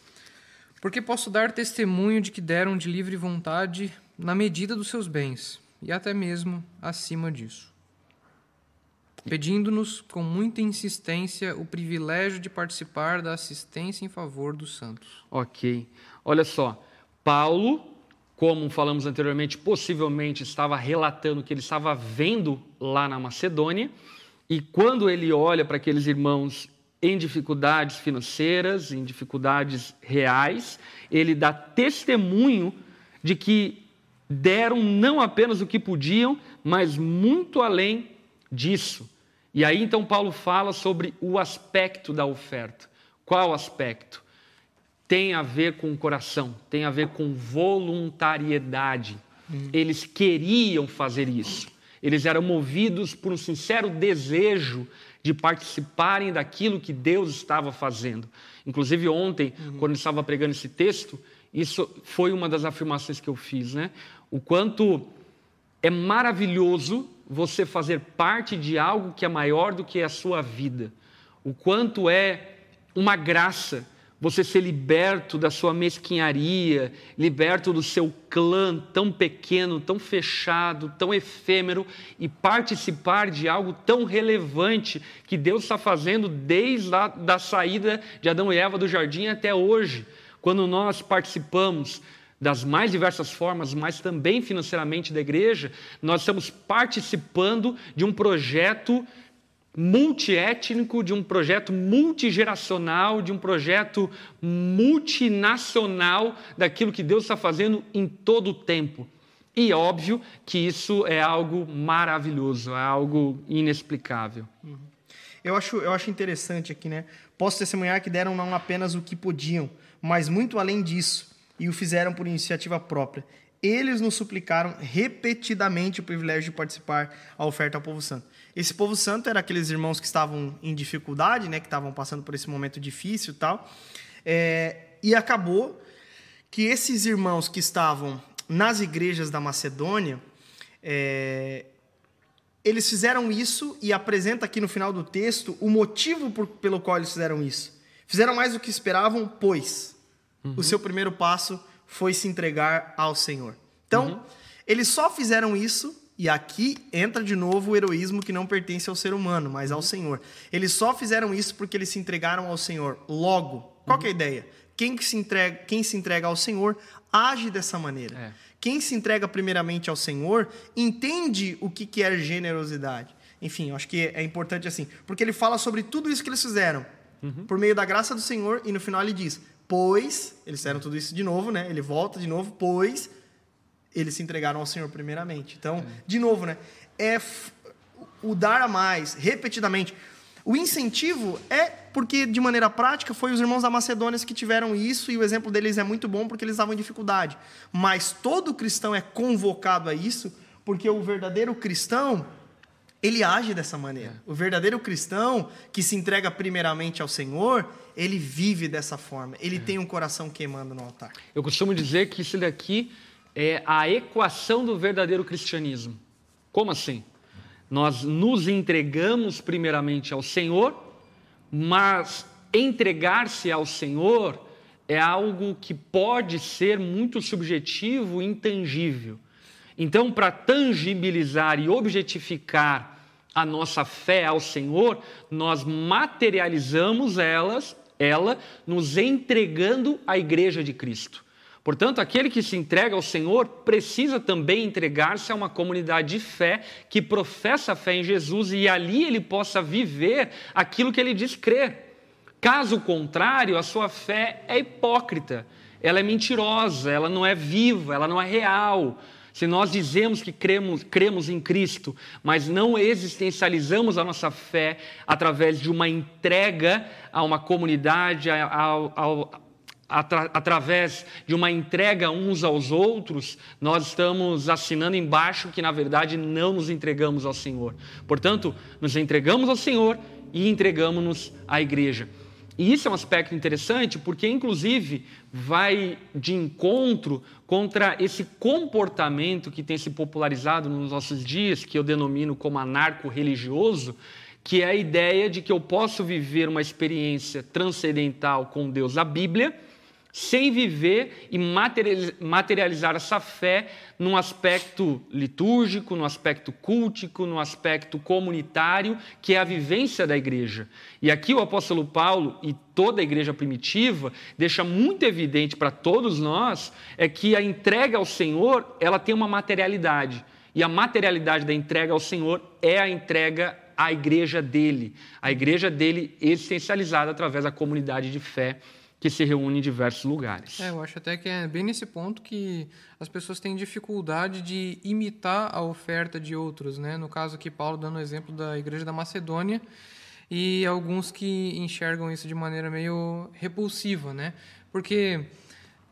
Porque posso dar testemunho de que deram de livre vontade na medida dos seus bens, e até mesmo acima disso, pedindo-nos com muita insistência o privilégio de participar da assistência em favor dos santos. Ok. Olha só, Paulo, como falamos anteriormente, possivelmente estava relatando o que ele estava vendo lá na Macedônia, e quando ele olha para aqueles irmãos em dificuldades financeiras, em dificuldades reais, ele dá testemunho de que deram não apenas o que podiam, mas muito além disso. E aí então Paulo fala sobre o aspecto da oferta. Qual aspecto? Tem a ver com o coração, tem a ver com voluntariedade. Hum. Eles queriam fazer isso. Eles eram movidos por um sincero desejo de participarem daquilo que Deus estava fazendo. Inclusive, ontem, uhum. quando eu estava pregando esse texto, isso foi uma das afirmações que eu fiz, né? O quanto é maravilhoso você fazer parte de algo que é maior do que a sua vida. O quanto é uma graça você ser liberto da sua mesquinharia, liberto do seu clã tão pequeno, tão fechado, tão efêmero e participar de algo tão relevante que Deus está fazendo desde a da saída de Adão e Eva do jardim até hoje, quando nós participamos das mais diversas formas, mas também financeiramente da igreja, nós estamos participando de um projeto multiétnico, de um projeto multigeracional, de um projeto multinacional daquilo que Deus está fazendo em todo o tempo. E óbvio que isso é algo maravilhoso, é algo inexplicável. Eu acho, eu acho interessante aqui, né? Posso testemunhar que deram não apenas o que podiam, mas muito além disso, e o fizeram por iniciativa própria. Eles nos suplicaram repetidamente o privilégio de participar à oferta ao povo santo. Esse povo santo era aqueles irmãos que estavam em dificuldade, né, que estavam passando por esse momento difícil e tal. É, e acabou que esses irmãos que estavam nas igrejas da Macedônia, é, eles fizeram isso e apresenta aqui no final do texto o motivo por, pelo qual eles fizeram isso. Fizeram mais do que esperavam, pois uhum. o seu primeiro passo foi se entregar ao Senhor. Então, uhum. eles só fizeram isso e aqui entra de novo o heroísmo que não pertence ao ser humano, mas ao Senhor. Eles só fizeram isso porque eles se entregaram ao Senhor. Logo, qual é a ideia? Quem, que se entrega, quem se entrega ao Senhor age dessa maneira. É. Quem se entrega primeiramente ao Senhor entende o que, que é generosidade. Enfim, eu acho que é importante assim, porque ele fala sobre tudo isso que eles fizeram uhum. por meio da graça do Senhor e no final ele diz: Pois, eles fizeram tudo isso de novo, né? Ele volta de novo, pois eles se entregaram ao Senhor primeiramente. Então, é. de novo, né? É o dar a mais, repetidamente. O incentivo é porque, de maneira prática, foi os irmãos da Macedônia que tiveram isso, e o exemplo deles é muito bom porque eles estavam em dificuldade. Mas todo cristão é convocado a isso, porque o verdadeiro cristão, ele age dessa maneira. É. O verdadeiro cristão, que se entrega primeiramente ao Senhor, ele vive dessa forma. Ele é. tem um coração queimando no altar. Eu costumo dizer que isso daqui é a equação do verdadeiro cristianismo. Como assim? Nós nos entregamos primeiramente ao Senhor, mas entregar-se ao Senhor é algo que pode ser muito subjetivo e intangível. Então, para tangibilizar e objetificar a nossa fé ao Senhor, nós materializamos elas, ela nos entregando à igreja de Cristo. Portanto, aquele que se entrega ao Senhor precisa também entregar-se a uma comunidade de fé que professa a fé em Jesus e ali ele possa viver aquilo que ele diz crer. Caso contrário, a sua fé é hipócrita, ela é mentirosa, ela não é viva, ela não é real. Se nós dizemos que cremos, cremos em Cristo, mas não existencializamos a nossa fé através de uma entrega a uma comunidade, ao, ao, atra através de uma entrega uns aos outros, nós estamos assinando embaixo que, na verdade, não nos entregamos ao Senhor. Portanto, nos entregamos ao Senhor e entregamos-nos à igreja. E isso é um aspecto interessante porque, inclusive, vai de encontro contra esse comportamento que tem se popularizado nos nossos dias, que eu denomino como anarco-religioso, que é a ideia de que eu posso viver uma experiência transcendental com Deus da Bíblia sem viver e materializar essa fé num aspecto litúrgico, num aspecto cultico, num aspecto comunitário, que é a vivência da igreja. E aqui o apóstolo Paulo e toda a igreja primitiva deixa muito evidente para todos nós é que a entrega ao Senhor, ela tem uma materialidade. E a materialidade da entrega ao Senhor é a entrega à igreja dele, a igreja dele essencializada através da comunidade de fé que se reúne em diversos lugares. É, eu acho até que é bem nesse ponto que as pessoas têm dificuldade de imitar a oferta de outros, né? No caso aqui, Paulo dando o exemplo da igreja da Macedônia e alguns que enxergam isso de maneira meio repulsiva, né? Porque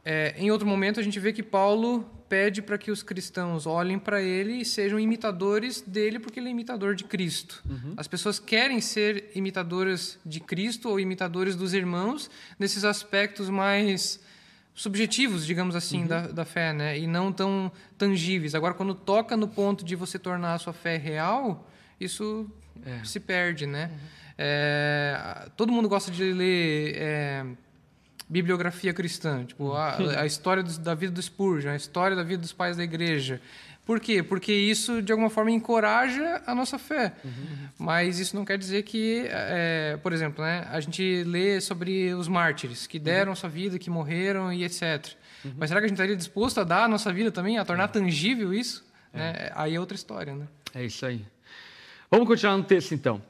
é, em outro momento a gente vê que Paulo pede para que os cristãos olhem para ele e sejam imitadores dele, porque ele é imitador de Cristo. Uhum. As pessoas querem ser imitadoras de Cristo ou imitadores dos irmãos nesses aspectos mais subjetivos, digamos assim, uhum. da, da fé, né? E não tão tangíveis. Agora, quando toca no ponto de você tornar a sua fé real, isso é. se perde, né? Uhum. É, todo mundo gosta de ler é, bibliografia cristã, tipo a, a história do, da vida do Spurgeon, a história da vida dos pais da igreja. Por quê? Porque isso, de alguma forma, encoraja a nossa fé. Uhum. Mas isso não quer dizer que, é, por exemplo, né, a gente lê sobre os mártires que deram uhum. sua vida, que morreram e etc. Uhum. Mas será que a gente estaria disposto a dar a nossa vida também, a tornar é. tangível isso? É. Né? Aí é outra história, né? É isso aí. Vamos continuar no texto, então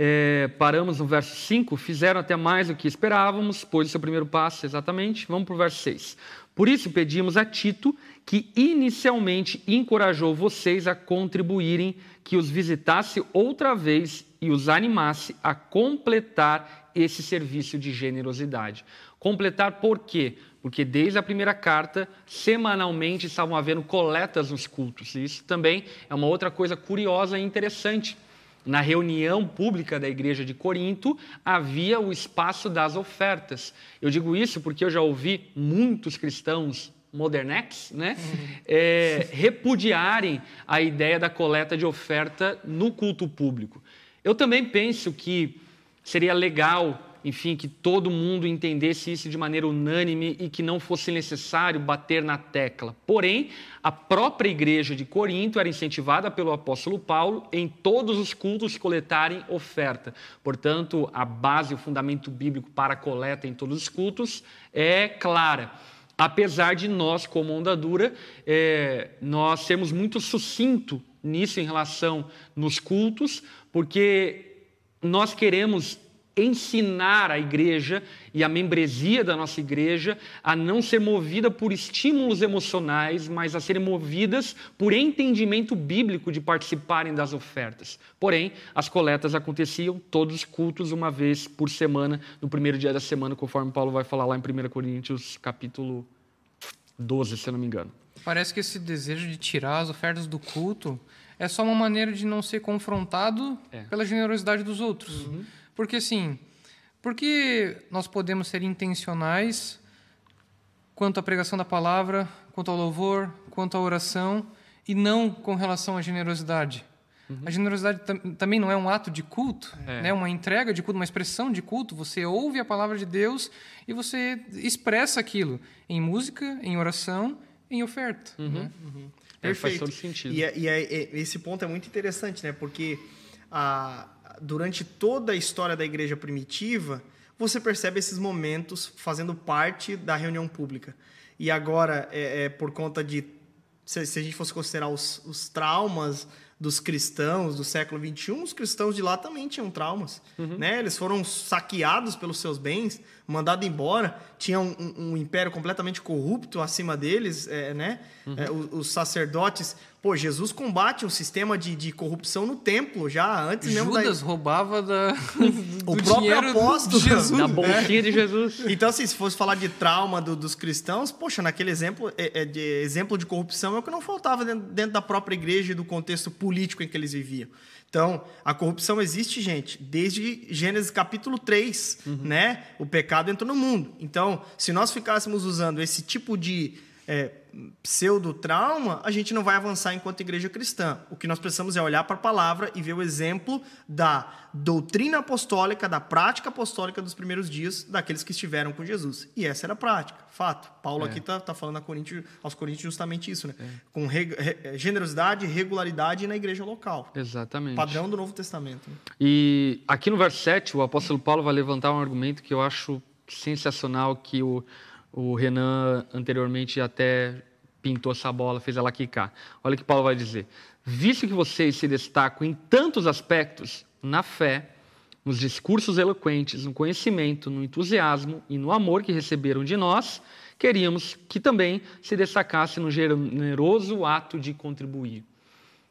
é, paramos no verso 5, fizeram até mais do que esperávamos, pois o seu primeiro passo exatamente. Vamos para o verso 6. Por isso pedimos a Tito, que inicialmente encorajou vocês a contribuírem, que os visitasse outra vez e os animasse a completar esse serviço de generosidade. Completar por quê? Porque desde a primeira carta, semanalmente estavam havendo coletas nos cultos. E isso também é uma outra coisa curiosa e interessante na reunião pública da igreja de Corinto, havia o espaço das ofertas. Eu digo isso porque eu já ouvi muitos cristãos modernex, né, uhum. é, repudiarem a ideia da coleta de oferta no culto público. Eu também penso que seria legal enfim, que todo mundo entendesse isso de maneira unânime e que não fosse necessário bater na tecla. Porém, a própria igreja de Corinto era incentivada pelo apóstolo Paulo em todos os cultos coletarem oferta. Portanto, a base, o fundamento bíblico para a coleta em todos os cultos é clara. Apesar de nós, como onda dura, é, nós sermos muito sucinto nisso em relação nos cultos, porque nós queremos ensinar a igreja e a membresia da nossa igreja a não ser movida por estímulos emocionais, mas a serem movidas por entendimento bíblico de participarem das ofertas. Porém, as coletas aconteciam todos os cultos uma vez por semana, no primeiro dia da semana, conforme Paulo vai falar lá em 1 Coríntios, capítulo 12, se eu não me engano. Parece que esse desejo de tirar as ofertas do culto é só uma maneira de não ser confrontado é. pela generosidade dos outros. Uhum. Porque assim, porque nós podemos ser intencionais quanto à pregação da palavra, quanto ao louvor, quanto à oração e não com relação à generosidade? Uhum. A generosidade tam também não é um ato de culto, é né? uma entrega de culto, uma expressão de culto. Você ouve a palavra de Deus e você expressa aquilo em música, em oração, em oferta. Uhum. Né? Uhum. Perfeito. É, faz todo sentido. E, é, e é, esse ponto é muito interessante, né? Porque a, durante toda a história da igreja primitiva, você percebe esses momentos fazendo parte da reunião pública. E agora, é, é por conta de. Se, se, a gente fosse considerar os, os traumas dos cristãos do século XXI, os cristãos de lá também tinham traumas. Uhum. Né? Eles foram saqueados pelos seus bens, mandados embora, tinham um, um império completamente corrupto acima deles, é, né? Uhum. É, os, os, sacerdotes Pô, Jesus combate o sistema de, de corrupção no templo já antes mesmo Judas da... roubava da, do, o próprio apóstolo de Jesus, da bolsinha de Jesus. Então, assim, se fosse falar de trauma do, dos cristãos, poxa, naquele exemplo, é, é de exemplo de corrupção é o que não faltava dentro, dentro, da própria igreja e do contexto político em que eles viviam. Então, a corrupção existe, gente, desde Gênesis capítulo 3, uhum. né? O pecado entrou no mundo. Então, se nós ficássemos usando esse tipo de é, pseudo-trauma, a gente não vai avançar enquanto igreja cristã. O que nós precisamos é olhar para a palavra e ver o exemplo da doutrina apostólica, da prática apostólica dos primeiros dias daqueles que estiveram com Jesus. E essa era a prática, fato. Paulo é. aqui está tá falando Coríntios, aos Coríntios justamente isso, né? É. Com re, re, generosidade e regularidade na igreja local. Exatamente. Padrão do Novo Testamento. Né? E aqui no verso 7, o apóstolo Paulo vai levantar um argumento que eu acho sensacional, que o o Renan anteriormente até pintou essa bola, fez ela quicar. Olha o que Paulo vai dizer. Visto que vocês se destacam em tantos aspectos, na fé, nos discursos eloquentes, no conhecimento, no entusiasmo e no amor que receberam de nós, queríamos que também se destacasse no generoso ato de contribuir.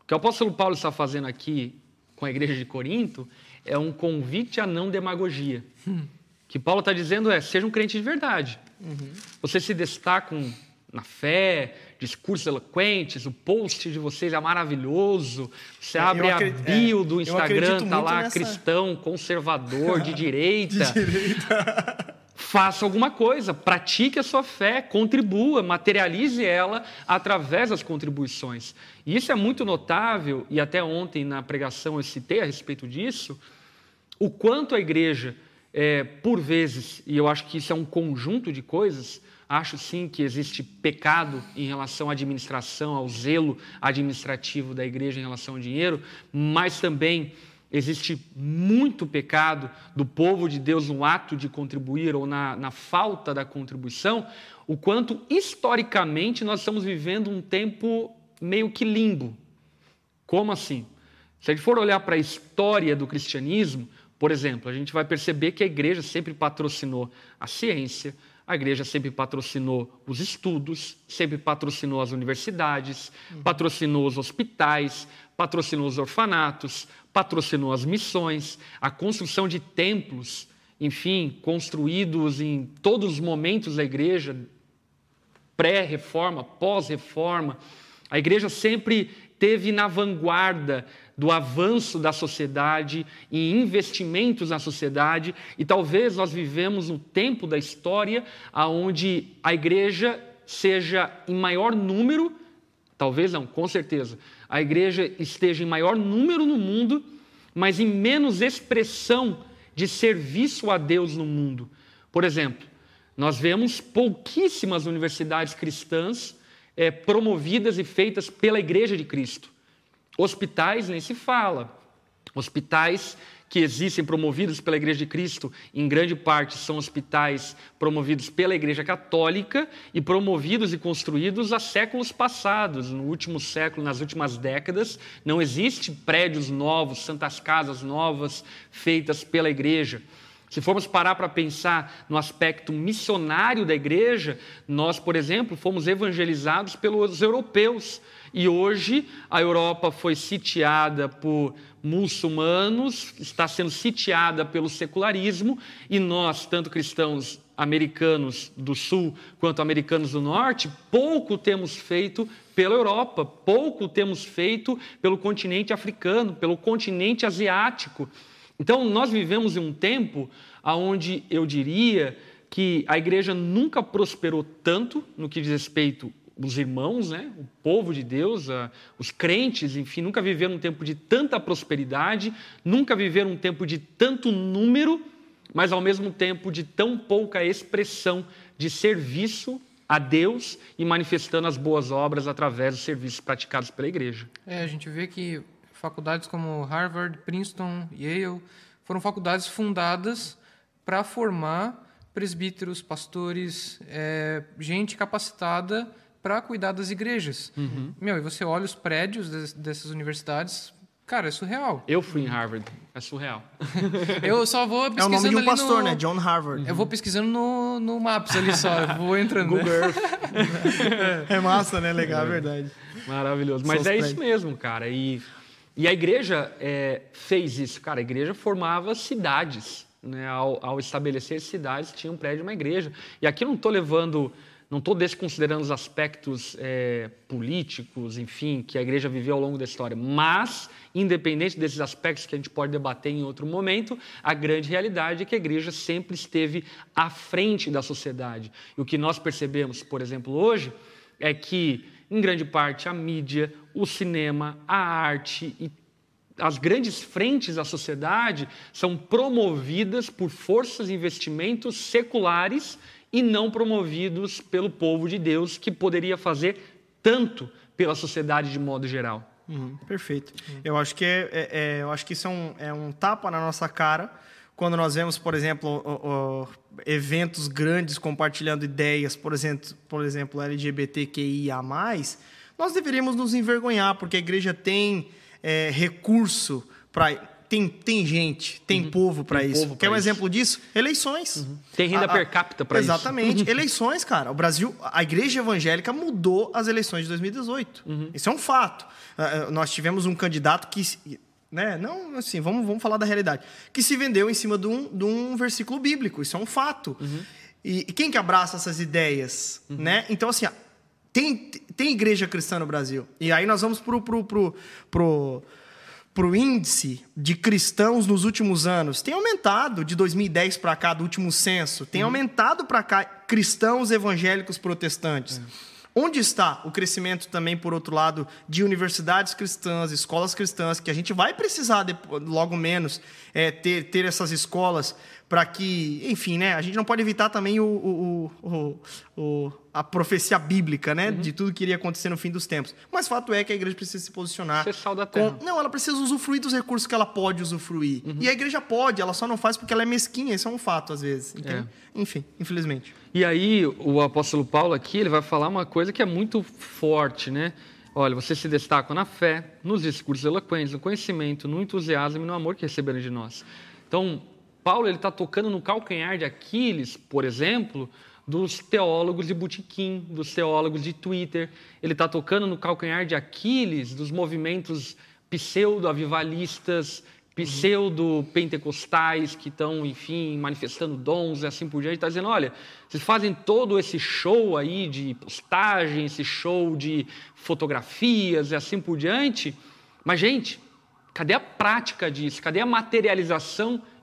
O que o apóstolo Paulo está fazendo aqui com a igreja de Corinto é um convite à não demagogia. Hum. O que Paulo está dizendo é: seja um crente de verdade. Uhum. Vocês se destacam na fé, discursos eloquentes, o post de vocês é maravilhoso. Você é, abre acredito, a bio do Instagram, tá lá nessa... cristão, conservador, de direita. de direita. Faça alguma coisa, pratique a sua fé, contribua, materialize ela através das contribuições. E isso é muito notável, e até ontem na pregação eu citei a respeito disso, o quanto a igreja é, por vezes, e eu acho que isso é um conjunto de coisas, acho sim que existe pecado em relação à administração, ao zelo administrativo da igreja em relação ao dinheiro, mas também existe muito pecado do povo de Deus no ato de contribuir ou na, na falta da contribuição, o quanto historicamente nós estamos vivendo um tempo meio que limbo. Como assim? Se a gente for olhar para a história do cristianismo, por exemplo, a gente vai perceber que a igreja sempre patrocinou a ciência, a igreja sempre patrocinou os estudos, sempre patrocinou as universidades, uhum. patrocinou os hospitais, patrocinou os orfanatos, patrocinou as missões, a construção de templos, enfim, construídos em todos os momentos da igreja, pré-reforma, pós-reforma. A igreja sempre teve na vanguarda do avanço da sociedade e investimentos na sociedade, e talvez nós vivemos um tempo da história onde a igreja seja em maior número, talvez não, com certeza, a igreja esteja em maior número no mundo, mas em menos expressão de serviço a Deus no mundo. Por exemplo, nós vemos pouquíssimas universidades cristãs é, promovidas e feitas pela Igreja de Cristo. Hospitais nem se fala. Hospitais que existem promovidos pela Igreja de Cristo, em grande parte são hospitais promovidos pela Igreja Católica e promovidos e construídos há séculos passados. No último século, nas últimas décadas, não existe prédios novos, santas casas novas feitas pela Igreja. Se formos parar para pensar no aspecto missionário da igreja, nós, por exemplo, fomos evangelizados pelos europeus. E hoje a Europa foi sitiada por muçulmanos, está sendo sitiada pelo secularismo, e nós, tanto cristãos americanos do sul quanto americanos do norte, pouco temos feito pela Europa, pouco temos feito pelo continente africano, pelo continente asiático. Então, nós vivemos em um tempo onde eu diria que a igreja nunca prosperou tanto no que diz respeito os irmãos, né? o povo de Deus, os crentes, enfim, nunca viveram um tempo de tanta prosperidade, nunca viveram um tempo de tanto número, mas ao mesmo tempo de tão pouca expressão de serviço a Deus e manifestando as boas obras através dos serviços praticados pela igreja. É, a gente vê que faculdades como Harvard, Princeton, Yale foram faculdades fundadas para formar presbíteros, pastores, é, gente capacitada para cuidar das igrejas. Uhum. Meu, e você olha os prédios des, dessas universidades, cara, é surreal. Eu fui em Harvard, é surreal. eu só vou pesquisando É o nome de um pastor, no... né? John Harvard. Eu vou pesquisando no, no Maps ali só, eu vou entrando. Google Earth. é massa, né? Legal, é verdade. Maravilhoso. Mas é isso mesmo, cara. E e a igreja é, fez isso, cara. A igreja formava cidades. Né? Ao, ao, estabelecer cidades, tinha um prédio, uma igreja. E aqui eu não estou levando Não estou desconsiderando os aspectos é, políticos, enfim, que a igreja viveu ao longo da história, mas, independente desses aspectos que a gente pode debater em outro momento, a grande realidade é que a igreja sempre esteve à frente da sociedade. E o que nós percebemos, por exemplo, hoje, é que, em grande parte, a mídia, o cinema, a arte e as grandes frentes da sociedade são promovidas por forças e investimentos seculares e não promovidos pelo povo de Deus, que poderia fazer tanto pela sociedade de modo geral. Uhum, perfeito. Uhum. Eu acho que é, é, é, eu acho que isso é um, é um tapa na nossa cara quando nós vemos, por exemplo, o, o, eventos grandes compartilhando ideias, por exemplo, por exemplo, LGBTQIA+, nós deveríamos nos envergonhar, porque a igreja tem é, recurso para tem, tem gente, tem uhum. povo para isso. Povo Quer um isso. exemplo disso? Eleições. Uhum. Tem renda a, per capita para isso. Exatamente. eleições, cara. O Brasil, a igreja evangélica mudou as eleições de 2018. Uhum. Isso é um fato. Uh, nós tivemos um candidato que. Né? Não, assim, vamos, vamos falar da realidade. Que se vendeu em cima de um, de um versículo bíblico. Isso é um fato. Uhum. E, e, quem que abraça essas ideias? Uhum. Né? Então, assim, tem, tem igreja cristã no Brasil. E aí nós vamos pro, pro, pro, pro para o índice de cristãos nos últimos anos tem aumentado de 2010 para cá, do último censo, tem uhum. aumentado para cá cristãos evangélicos protestantes. Uhum. Onde está o crescimento também, por outro lado, de universidades cristãs, escolas cristãs, que a gente vai precisar, logo menos, é, ter, ter essas escolas para que, enfim, né? A gente não pode evitar também o, o, o, o a profecia bíblica, né? Uhum. De tudo que iria acontecer no fim dos tempos. Mas fato é que a igreja precisa se posicionar. Ser sal da terra. Com, não, ela precisa usufruir dos recursos que ela pode usufruir. Uhum. E a igreja pode, ela só não faz porque ela é mesquinha. Isso é um fato, às vezes. É. Enfim, infelizmente. E aí, o apóstolo Paulo aqui, ele vai falar uma coisa que é muito forte, né? Olha, você se destaca na fé, nos discursos eloquentes, no conhecimento, no entusiasmo e no amor que receberam de nós. Então, Paulo está tocando no calcanhar de Aquiles, por exemplo, dos teólogos de botequim, dos teólogos de Twitter. Ele está tocando no calcanhar de Aquiles dos movimentos pseudo-avivalistas, pseudo-pentecostais que estão, enfim, manifestando dons e assim por diante. Está dizendo: olha, vocês fazem todo esse show aí de postagem, esse show de fotografias e assim por diante, mas, gente, cadê a prática disso? Cadê a materialização disso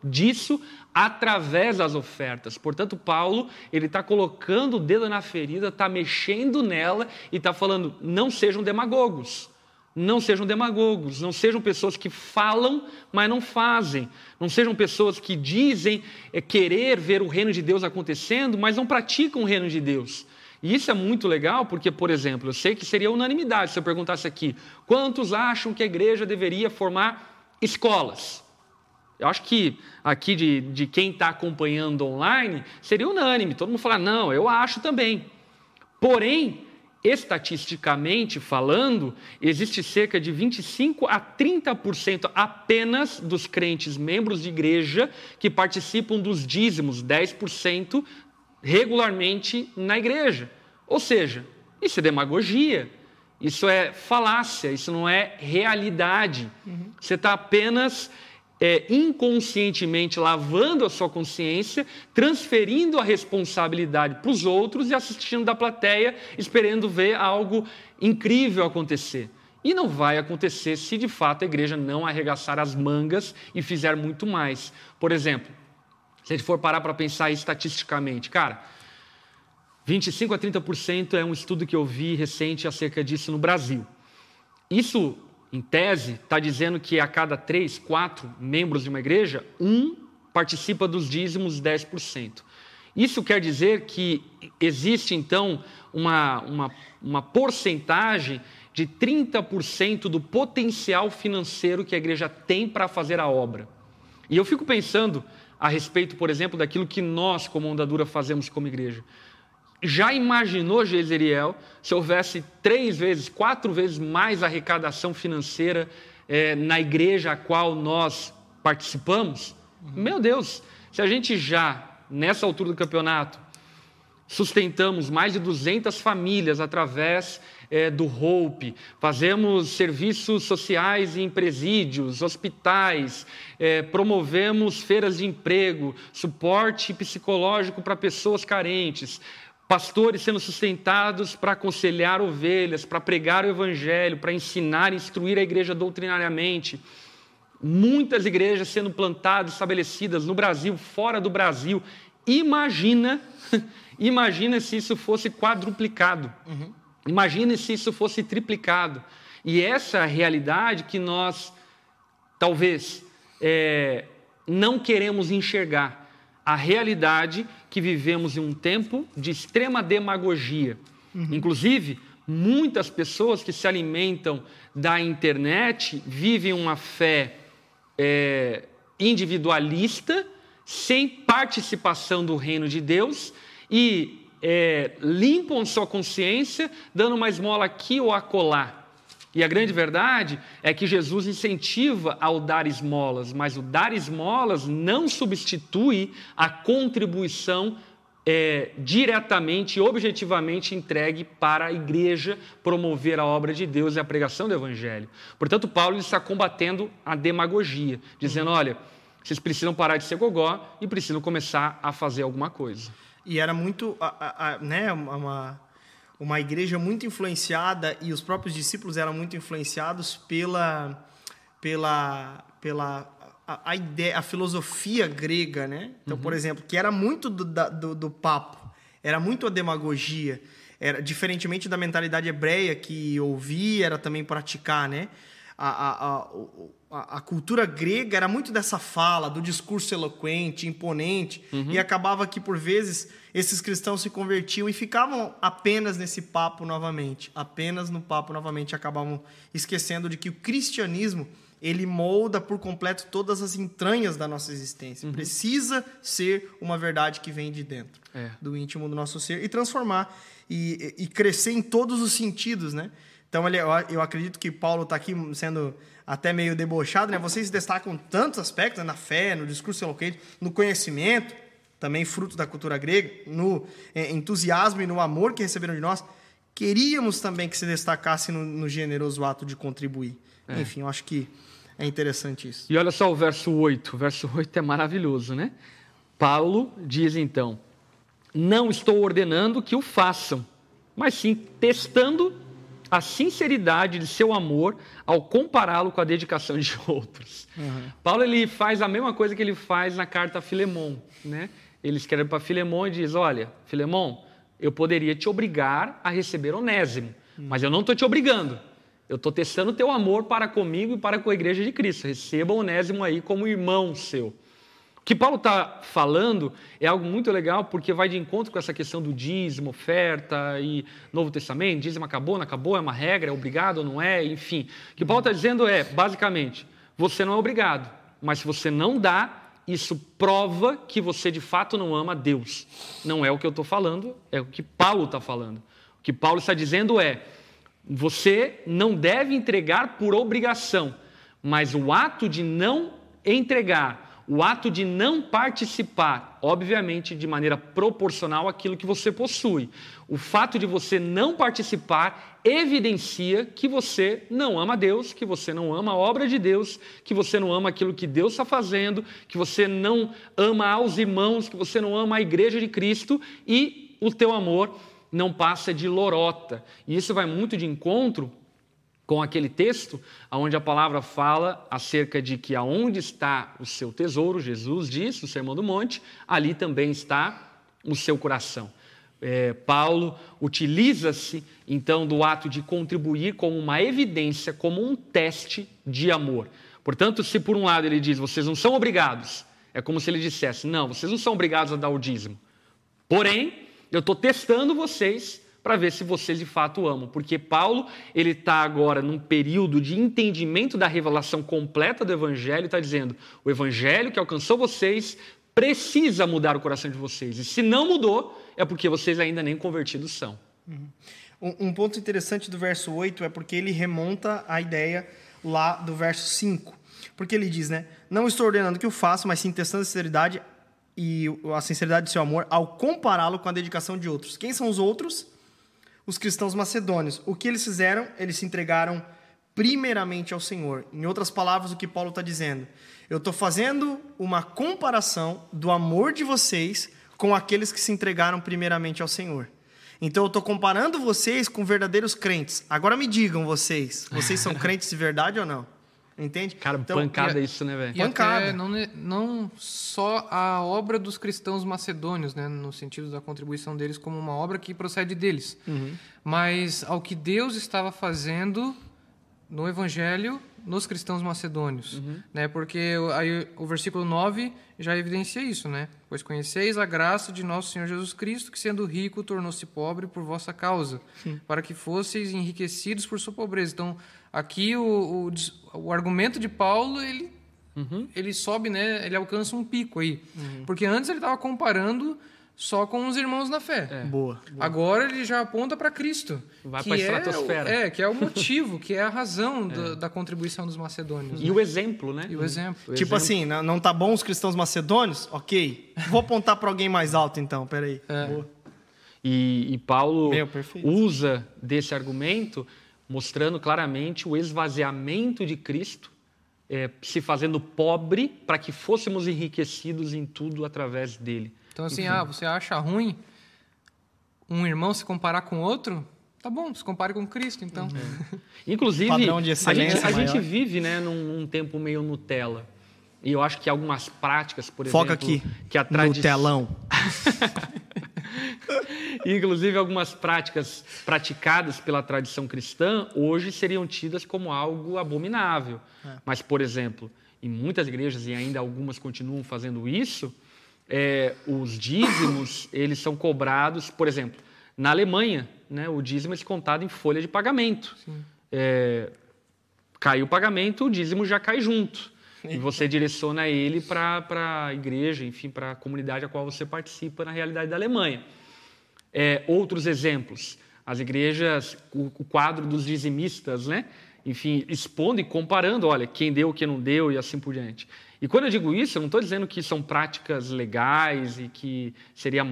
através das ofertas. Portanto, Paulo ele está colocando o dedo na ferida, está mexendo nela e está falando: não sejam demagogos. Não sejam demagogos, não sejam pessoas que falam, mas não fazem. Não sejam pessoas que dizem é, querer ver o reino de Deus acontecendo, mas não praticam o reino de Deus. E isso é muito legal porque, por exemplo, eu sei que seria unanimidade se eu perguntasse aqui: quantos acham que a igreja deveria formar escolas? Eu acho que aqui de, de quem está acompanhando online seria unânime, todo mundo falar, não, eu acho também. Porém, estatisticamente falando, existe cerca de 25 a 30% apenas dos crentes membros de igreja que participam dos dízimos, 10% regularmente na igreja. Ou seja, isso é demagogia, isso é falácia, isso não é realidade. Uhum. Você está apenas é, inconscientemente lavando a sua consciência, transferindo a responsabilidade para os outros e assistindo da plateia, esperando ver algo incrível acontecer. E não vai acontecer se de fato a igreja não arregaçar as mangas e fizer muito mais. Por exemplo, se a gente for parar para pensar estatisticamente, cara, 25 a 30% é um estudo que eu vi recente acerca disso no Brasil. Isso em tese, está dizendo que a cada três, quatro membros de uma igreja, um participa dos dízimos 10%. Isso quer dizer que existe, então, uma, uma, uma porcentagem de 30% do potencial financeiro que a igreja tem para fazer a obra. E eu fico pensando a respeito, por exemplo, daquilo que nós, como Ondadura, fazemos como igreja. Já imaginou, Jezeriel, se houvesse três vezes, quatro vezes mais arrecadação financeira é, na igreja a qual nós participamos? Uhum. Meu Deus, se a gente já, nessa altura do campeonato, sustentamos mais de 200 famílias através é, do Hope, fazemos serviços sociais em presídios, hospitais, é, promovemos feiras de emprego, suporte psicológico para pessoas carentes, pastores sendo sustentados para aconselhar ovelhas, para pregar o evangelho, para ensinar e instruir a igreja doutrinariamente. Muitas igrejas sendo plantadas, estabelecidas no Brasil, fora do Brasil. Imagina, imagina se isso fosse quadruplicado. Uhum. Imagina se isso fosse triplicado. E essa é a realidade que nós, talvez, é, não queremos enxergar. A realidade que vivemos em um tempo de extrema demagogia. Uhum. Inclusive, muitas pessoas que se alimentam da internet vivem uma fé é, individualista, sem participação do reino de Deus e é, limpam sua consciência, dando uma esmola aqui ou acolá. E a grande verdade é que Jesus incentiva ao dar esmolas, mas o dar esmolas não substitui a contribuição é, diretamente e objetivamente entregue para a igreja promover a obra de Deus e a pregação do Evangelho. Portanto, Paulo está combatendo a demagogia, dizendo: olha, vocês precisam parar de ser gogó e precisam começar a fazer alguma coisa. E era muito, a, a, a, né, uma, uma igreja muito influenciada e os próprios discípulos eram muito influenciados pela, pela, pela a, a ideia, a filosofia grega, né? Então, uhum. por exemplo, que era muito do, do, do, papo, era muito a demagogia, era diferentemente da mentalidade hebreia que ouvir era também praticar, né? A, a, a, cultura grega era muito dessa fala, do discurso eloquente, imponente, uhum. e acabava que, por vezes, esses cristãos se convertiam e ficavam apenas nesse papo novamente, apenas no papo novamente, acabavam esquecendo de que o cristianismo ele molda por completo todas as entranhas da nossa existência. Uhum. Precisa ser uma verdade que vem de dentro, é. do íntimo do nosso ser, e transformar e, e crescer em todos os sentidos, né? Então, eu acredito que Paulo está aqui sendo até meio debochado, né? Vocês destacam tantos aspectos né? na fé, no discurso eloquente, no conhecimento, também fruto da cultura grega, no é, entusiasmo e no amor que receberam de nós. Queríamos também que se destacasse no, no generoso ato de contribuir. É. Enfim, eu acho que é interessante isso. E olha só o verso 8. O verso 8 é maravilhoso, né? Paulo diz então: Não estou ordenando que o façam, mas sim testando a sinceridade de seu amor ao compará-lo com a dedicação de outros. Uhum. Paulo ele faz a mesma coisa que ele faz na carta a Filemon, né? Ele escreve para Filemon e diz: Olha, Filemon, eu poderia te obrigar a receber Onésimo, uhum. mas eu não estou te obrigando. Eu estou testando o teu amor para comigo e para com a igreja de Cristo. Receba o Onésimo aí como irmão seu. O que Paulo está falando é algo muito legal, porque vai de encontro com essa questão do dízimo, oferta e Novo Testamento. Dízimo acabou, não acabou, é uma regra, é obrigado ou não é, enfim. O que Paulo está dizendo é, basicamente, você não é obrigado, mas se você não dá, isso prova que você de fato não ama Deus. Não é o que eu estou falando, é o que Paulo está falando. O que Paulo está dizendo é, você não deve entregar por obrigação, mas o ato de não entregar, o ato de não participar, obviamente de maneira proporcional àquilo que você possui. O fato de você não participar evidencia que você não ama Deus, que você não ama a obra de Deus, que você não ama aquilo que Deus está fazendo, que você não ama aos irmãos, que você não ama a igreja de Cristo e o teu amor não passa de lorota. E isso vai muito de encontro com aquele texto onde a palavra fala acerca de que aonde está o seu tesouro, Jesus diz, no Sermão do Monte, ali também está o seu coração. É, Paulo utiliza-se então do ato de contribuir como uma evidência, como um teste de amor. Portanto, se por um lado ele diz, vocês não são obrigados, é como se ele dissesse, não, vocês não são obrigados a dar o dízimo. Porém, eu estou testando vocês para ver se vocês de fato amam, porque Paulo ele está agora num período de entendimento da revelação completa do Evangelho, está dizendo: o Evangelho que alcançou vocês precisa mudar o coração de vocês, e se não mudou, é porque vocês ainda nem convertidos são. Uhum. Um, ponto interessante do verso 8 é porque ele remonta a ideia lá do verso 5. Porque ele diz, né? Não estou ordenando que o faça, mas sim testando a sinceridade e a sinceridade do seu amor ao compará-lo com a dedicação de outros. Quem são os outros? Os cristãos macedônios. O que eles fizeram? Eles se entregaram primeiramente ao Senhor. Em outras palavras, o que Paulo está dizendo? Eu estou fazendo uma comparação do amor de vocês com aqueles que se entregaram primeiramente ao Senhor. Então eu estou comparando vocês com verdadeiros crentes. Agora me digam vocês, vocês são crentes de verdade ou não? Entende? Cara, então, pancada e, isso, né, velho? Pancada. não, não só a obra dos cristãos macedônios, né, no sentido da contribuição deles como uma obra que procede deles, uhum. mas ao que Deus estava fazendo no Evangelho nos cristãos macedônios, uhum. né? Porque aí o versículo 9 já evidencia isso, né? Pois conheceis a graça de nosso Senhor Jesus Cristo, que sendo rico tornou-se pobre por vossa causa, Sim. para que fosseis enriquecidos por sua pobreza. Então, aqui o, o, o argumento de Paulo, ele uhum. ele sobe, né? Ele alcança um pico aí. Uhum. Porque antes ele estava comparando só com os irmãos na fé. É. Boa, boa, Agora ele já aponta para Cristo. Vai para a estratosfera. É, que é o motivo, que é a razão é. do, da contribuição dos macedônios. E né? o exemplo, né? E o exemplo. O tipo exemplo. assim, não, não tá bom os cristãos macedônios? Ok. Vou apontar para alguém mais alto então, peraí. É. Boa. E, e Paulo Meu, usa desse argumento mostrando claramente o esvaziamento de Cristo é, se fazendo pobre para que fôssemos enriquecidos em tudo através dele. Então, assim, ah, você acha ruim um irmão se comparar com outro? Tá bom, se compare com Cristo, então. Uhum. Inclusive, a gente, a gente vive né, num, num, tempo meio Nutella. E eu acho que algumas práticas, por Foca exemplo... Foca aqui, que a tradi... Nutelão. Inclusive, algumas práticas praticadas pela tradição cristã hoje seriam tidas como algo abominável. É. Mas, por exemplo, em muitas igrejas, e ainda algumas continuam fazendo isso, é, os dízimos eles são cobrados, por exemplo, na Alemanha, né, o dízimo é contado em folha de pagamento. É, cai o pagamento, o dízimo já cai junto. E você direciona ele para a igreja, enfim, para a comunidade a qual você participa na realidade da Alemanha. É, outros exemplos, as igrejas, o, o, quadro dos dizimistas, né? enfim, expondo e comparando, olha, quem deu, quem não deu e assim por diante. E quando eu digo isso, eu não estou dizendo que são práticas legais e que seria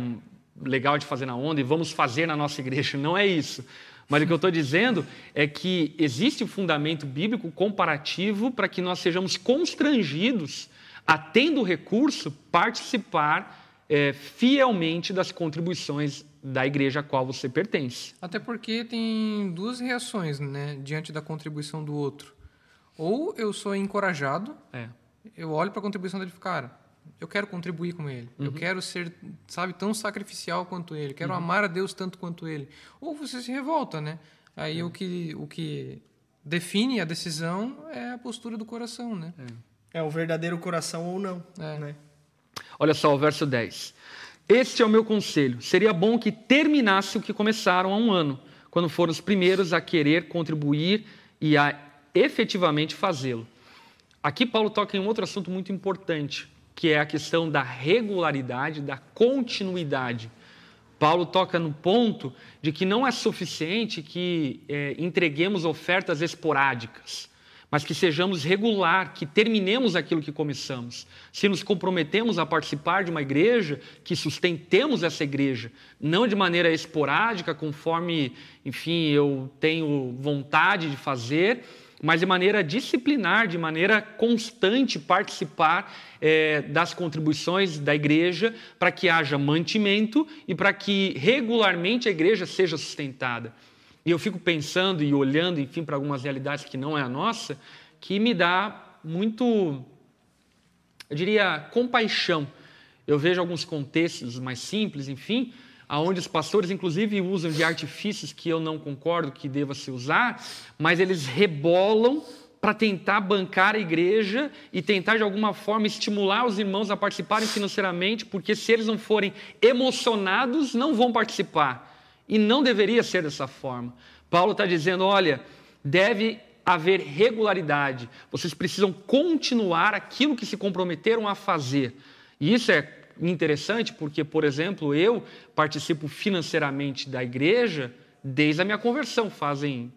legal de fazer na onda e vamos fazer na nossa igreja. Não é isso. Mas o que eu estou dizendo é que existe um fundamento bíblico comparativo para que nós sejamos constrangidos a, tendo recurso, participar é, fielmente das contribuições da igreja a qual você pertence. Até porque tem duas reações né, diante da contribuição do outro. Ou eu sou encorajado é eu olho para a contribuição dele e cara, eu quero contribuir com ele. Uhum. Eu quero ser, sabe, tão sacrificial quanto ele. Quero uhum. amar a Deus tanto quanto ele. Ou você se revolta, né? Aí é. o, que, o que define a decisão é a postura do coração, né? É, é o verdadeiro coração ou não. É. Né? Olha só o verso 10. Este é o meu conselho. Seria bom que terminasse o que começaram há um ano, quando foram os primeiros a querer contribuir e a efetivamente fazê-lo. Aqui Paulo toca em um outro assunto muito importante, que é a questão da regularidade, da continuidade. Paulo toca no ponto de que não é suficiente que é, entreguemos ofertas esporádicas, mas que sejamos regular, que terminemos aquilo que começamos. Se nos comprometemos a participar de uma igreja, que sustentemos essa igreja, não de maneira esporádica, conforme, enfim, eu tenho vontade de fazer, mas de maneira disciplinar, de maneira constante, participar é, das contribuições da igreja para que haja mantimento e para que regularmente a igreja seja sustentada. E eu fico pensando e olhando, enfim, para algumas realidades que não é a nossa, que me dá muito, eu diria, compaixão. Eu vejo alguns contextos mais simples, enfim, aonde os pastores, inclusive, usam de artifícios que eu não concordo que deva se usar, mas eles rebolam para tentar bancar a igreja e tentar, de alguma forma, estimular os irmãos a participarem financeiramente, porque se eles não forem emocionados, não vão participar. E não deveria ser dessa forma. Paulo está dizendo: olha, deve haver regularidade, vocês precisam continuar aquilo que se comprometeram a fazer. E isso é interessante porque, por exemplo, eu participo financeiramente da igreja desde a minha conversão, fazem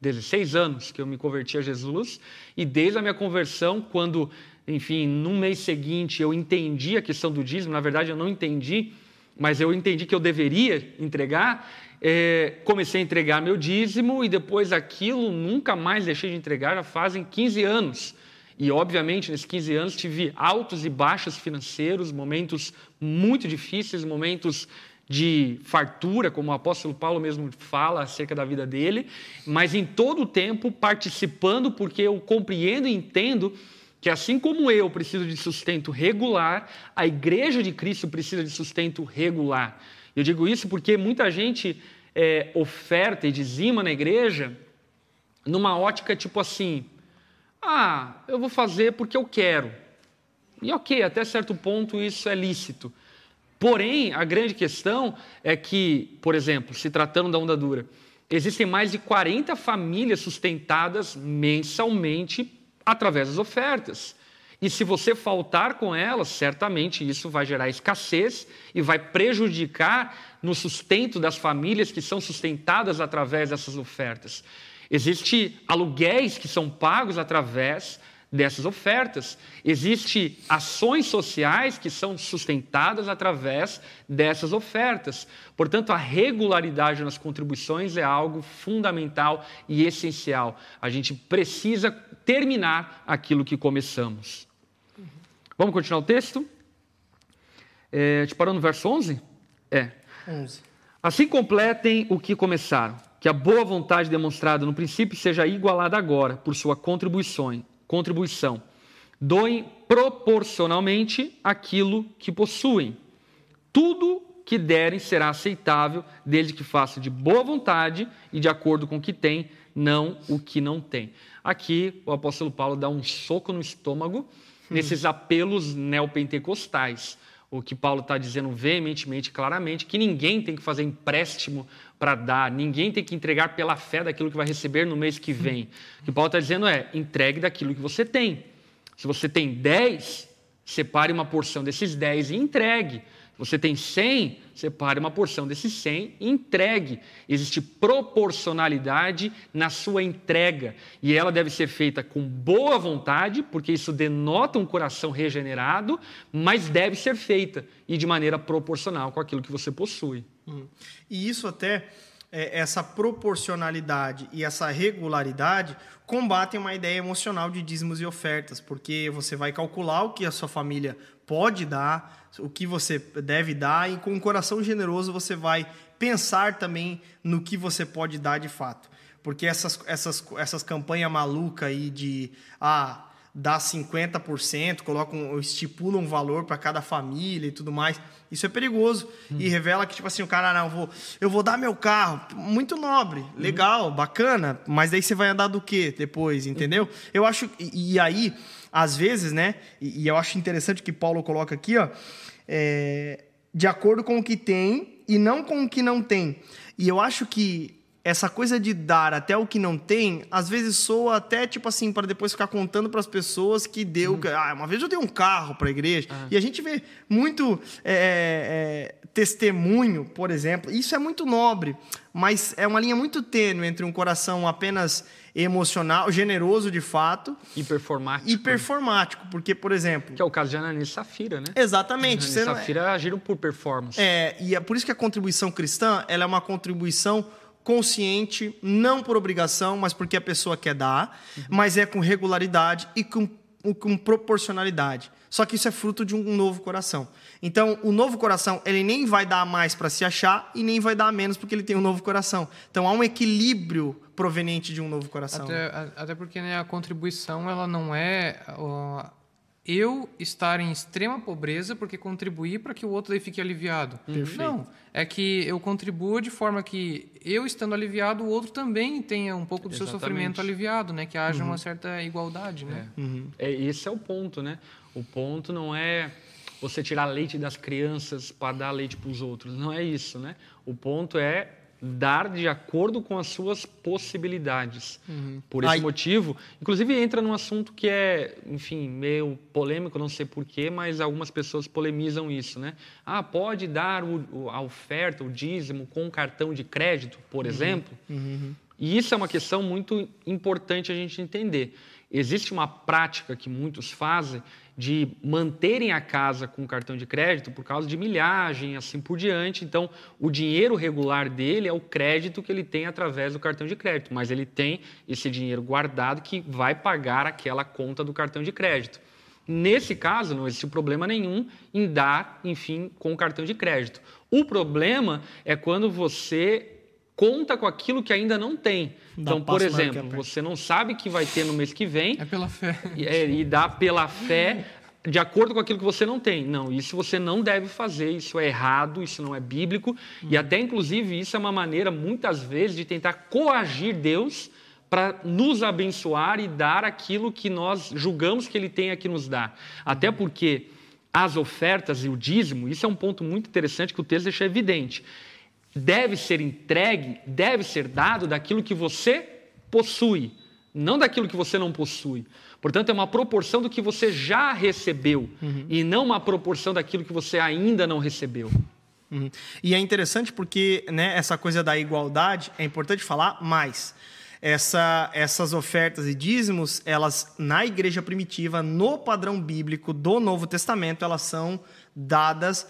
16 anos que eu me converti a Jesus, e desde a minha conversão, quando, enfim, no mês seguinte eu entendi a questão do dízimo, na verdade eu não entendi, mas eu entendi que eu deveria entregar, é, comecei a entregar meu dízimo e depois aquilo nunca mais deixei de entregar, já fazem 15 anos. E, obviamente, nesses 15 anos tive altos e baixos financeiros, momentos muito difíceis, momentos de fartura, como o apóstolo Paulo mesmo fala acerca da vida dele, mas em todo o tempo participando, porque eu compreendo e entendo que assim como eu preciso de sustento regular, a igreja de Cristo precisa de sustento regular. Eu digo isso porque muita gente é, oferta e dizima na igreja numa ótica tipo assim: ah, eu vou fazer porque eu quero. E ok, até certo ponto isso é lícito. Porém, a grande questão é que, por exemplo, se tratando da onda dura, existem mais de 40 famílias sustentadas mensalmente através das ofertas. E se você faltar com elas, certamente isso vai gerar escassez e vai prejudicar no sustento das famílias que são sustentadas através dessas ofertas. Existem aluguéis que são pagos através dessas ofertas. Existem ações sociais que são sustentadas através dessas ofertas. Portanto, a regularidade nas contribuições é algo fundamental e essencial. A gente precisa terminar aquilo que começamos. Vamos continuar o texto? É, te parou no verso 11? É. 11. Assim completem o que começaram, que a boa vontade demonstrada no princípio seja igualada agora por sua contribuição contribuição. Doem proporcionalmente aquilo que possuem. Tudo que derem será aceitável, desde que façam de boa vontade e de acordo com o que têm, não o que não têm. Aqui o apóstolo Paulo dá um soco no estômago hum. nesses apelos neopentecostais. O que Paulo está dizendo veementemente, claramente, que ninguém tem que fazer empréstimo para dar, ninguém tem que entregar pela fé daquilo que vai receber no mês que vem. O que Paulo está dizendo é: entregue daquilo que você tem. Se você tem 10, separe uma porção desses 10 e entregue. Você tem 100, separe uma porção desses 100 e entregue. Existe proporcionalidade na sua entrega e ela deve ser feita com boa vontade, porque isso denota um coração regenerado, mas deve ser feita e de maneira proporcional com aquilo que você possui. Hum. E isso até, é, essa proporcionalidade e essa regularidade combatem uma ideia emocional de dízimos e ofertas, porque você vai calcular o que a sua família pode dar, o que você deve dar, e com um coração generoso você vai pensar também no que você pode dar de fato. Porque essas, essas, essas campanhas malucas aí de ah, dá 50%, colocam, estipulam um valor para cada família e tudo mais. Isso é perigoso hum. e revela que tipo assim, o cara ah, não, eu vou, eu vou dar meu carro, muito nobre, uhum. legal, bacana, mas daí você vai andar do quê depois, entendeu? Uhum. Eu acho e, e, aí, às vezes, né? E, e, eu acho interessante que Paulo coloca aqui, ó, é, de acordo com o que tem e não com o que não tem. E eu acho que essa coisa de dar até o que não tem, às vezes soa até tipo assim, para depois ficar contando para as pessoas que deu. Hum. Ah, uma vez eu dei um carro para a igreja. Ah. E a gente vê muito é, é, testemunho, por exemplo. Isso é muito nobre, mas é uma linha muito tênue entre um coração apenas emocional, generoso de fato. E performático. E performático, porque, por exemplo. Que é o caso de Ananias Safira, né? Exatamente. Ananias e é Safira agiram por performance. É, e é por isso que a contribuição cristã ela é uma contribuição consciente, não por obrigação, mas porque a pessoa quer dar, uhum. mas é com regularidade e com, com proporcionalidade. Só que isso é fruto de um novo coração. Então, o novo coração, ele nem vai dar mais para se achar e nem vai dar menos porque ele tem um novo coração. Então, há um equilíbrio proveniente de um novo coração. Até, até porque né, a contribuição, ela não é eu estar em extrema pobreza porque contribuí para que o outro fique aliviado. Perfeito. Não, é que eu contribuo de forma que eu estando aliviado, o outro também tenha um pouco do Exatamente. seu sofrimento aliviado, né? Que haja uhum. uma certa igualdade, né? É. Uhum. é. Esse é o ponto, né? O ponto não é você tirar leite das crianças para dar leite para os outros, não é isso, né? O ponto é dar de acordo com as suas possibilidades. Uhum. Por esse Ai. motivo, inclusive entra num assunto que é, enfim, meio polêmico, não sei porquê, mas algumas pessoas polemizam isso, né? Ah, pode dar o, a oferta, o dízimo com cartão de crédito, por uhum. exemplo? Uhum. E isso é uma questão muito importante a gente entender. Existe uma prática que muitos fazem de manterem a casa com cartão de crédito por causa de milhagem, assim por diante. Então, o dinheiro regular dele é o crédito que ele tem através do cartão de crédito, mas ele tem esse dinheiro guardado que vai pagar aquela conta do cartão de crédito. Nesse caso, não existe problema nenhum em dar, enfim, com o cartão de crédito. O problema é quando você conta com aquilo que ainda não tem. Dá então, por exemplo, você não sabe que vai ter no mês que vem. É pela fé. E, é, e dá pela fé de acordo com aquilo que você não tem. Não, isso você não deve fazer, isso é errado, isso não é bíblico. Uhum. E até, inclusive, isso é uma maneira, muitas vezes, de tentar coagir Deus para nos abençoar e dar aquilo que nós julgamos que Ele tem que nos dar. Até porque as ofertas e o dízimo, isso é um ponto muito interessante que o texto deixa evidente. Deve ser entregue, deve ser dado daquilo que você possui, não daquilo que você não possui. Portanto, é uma proporção do que você já recebeu uhum. e não uma proporção daquilo que você ainda não recebeu. Uhum. E é interessante porque né, essa coisa da igualdade é importante falar, mas essa, essas ofertas e dízimos, elas na igreja primitiva, no padrão bíblico do Novo Testamento, elas são dadas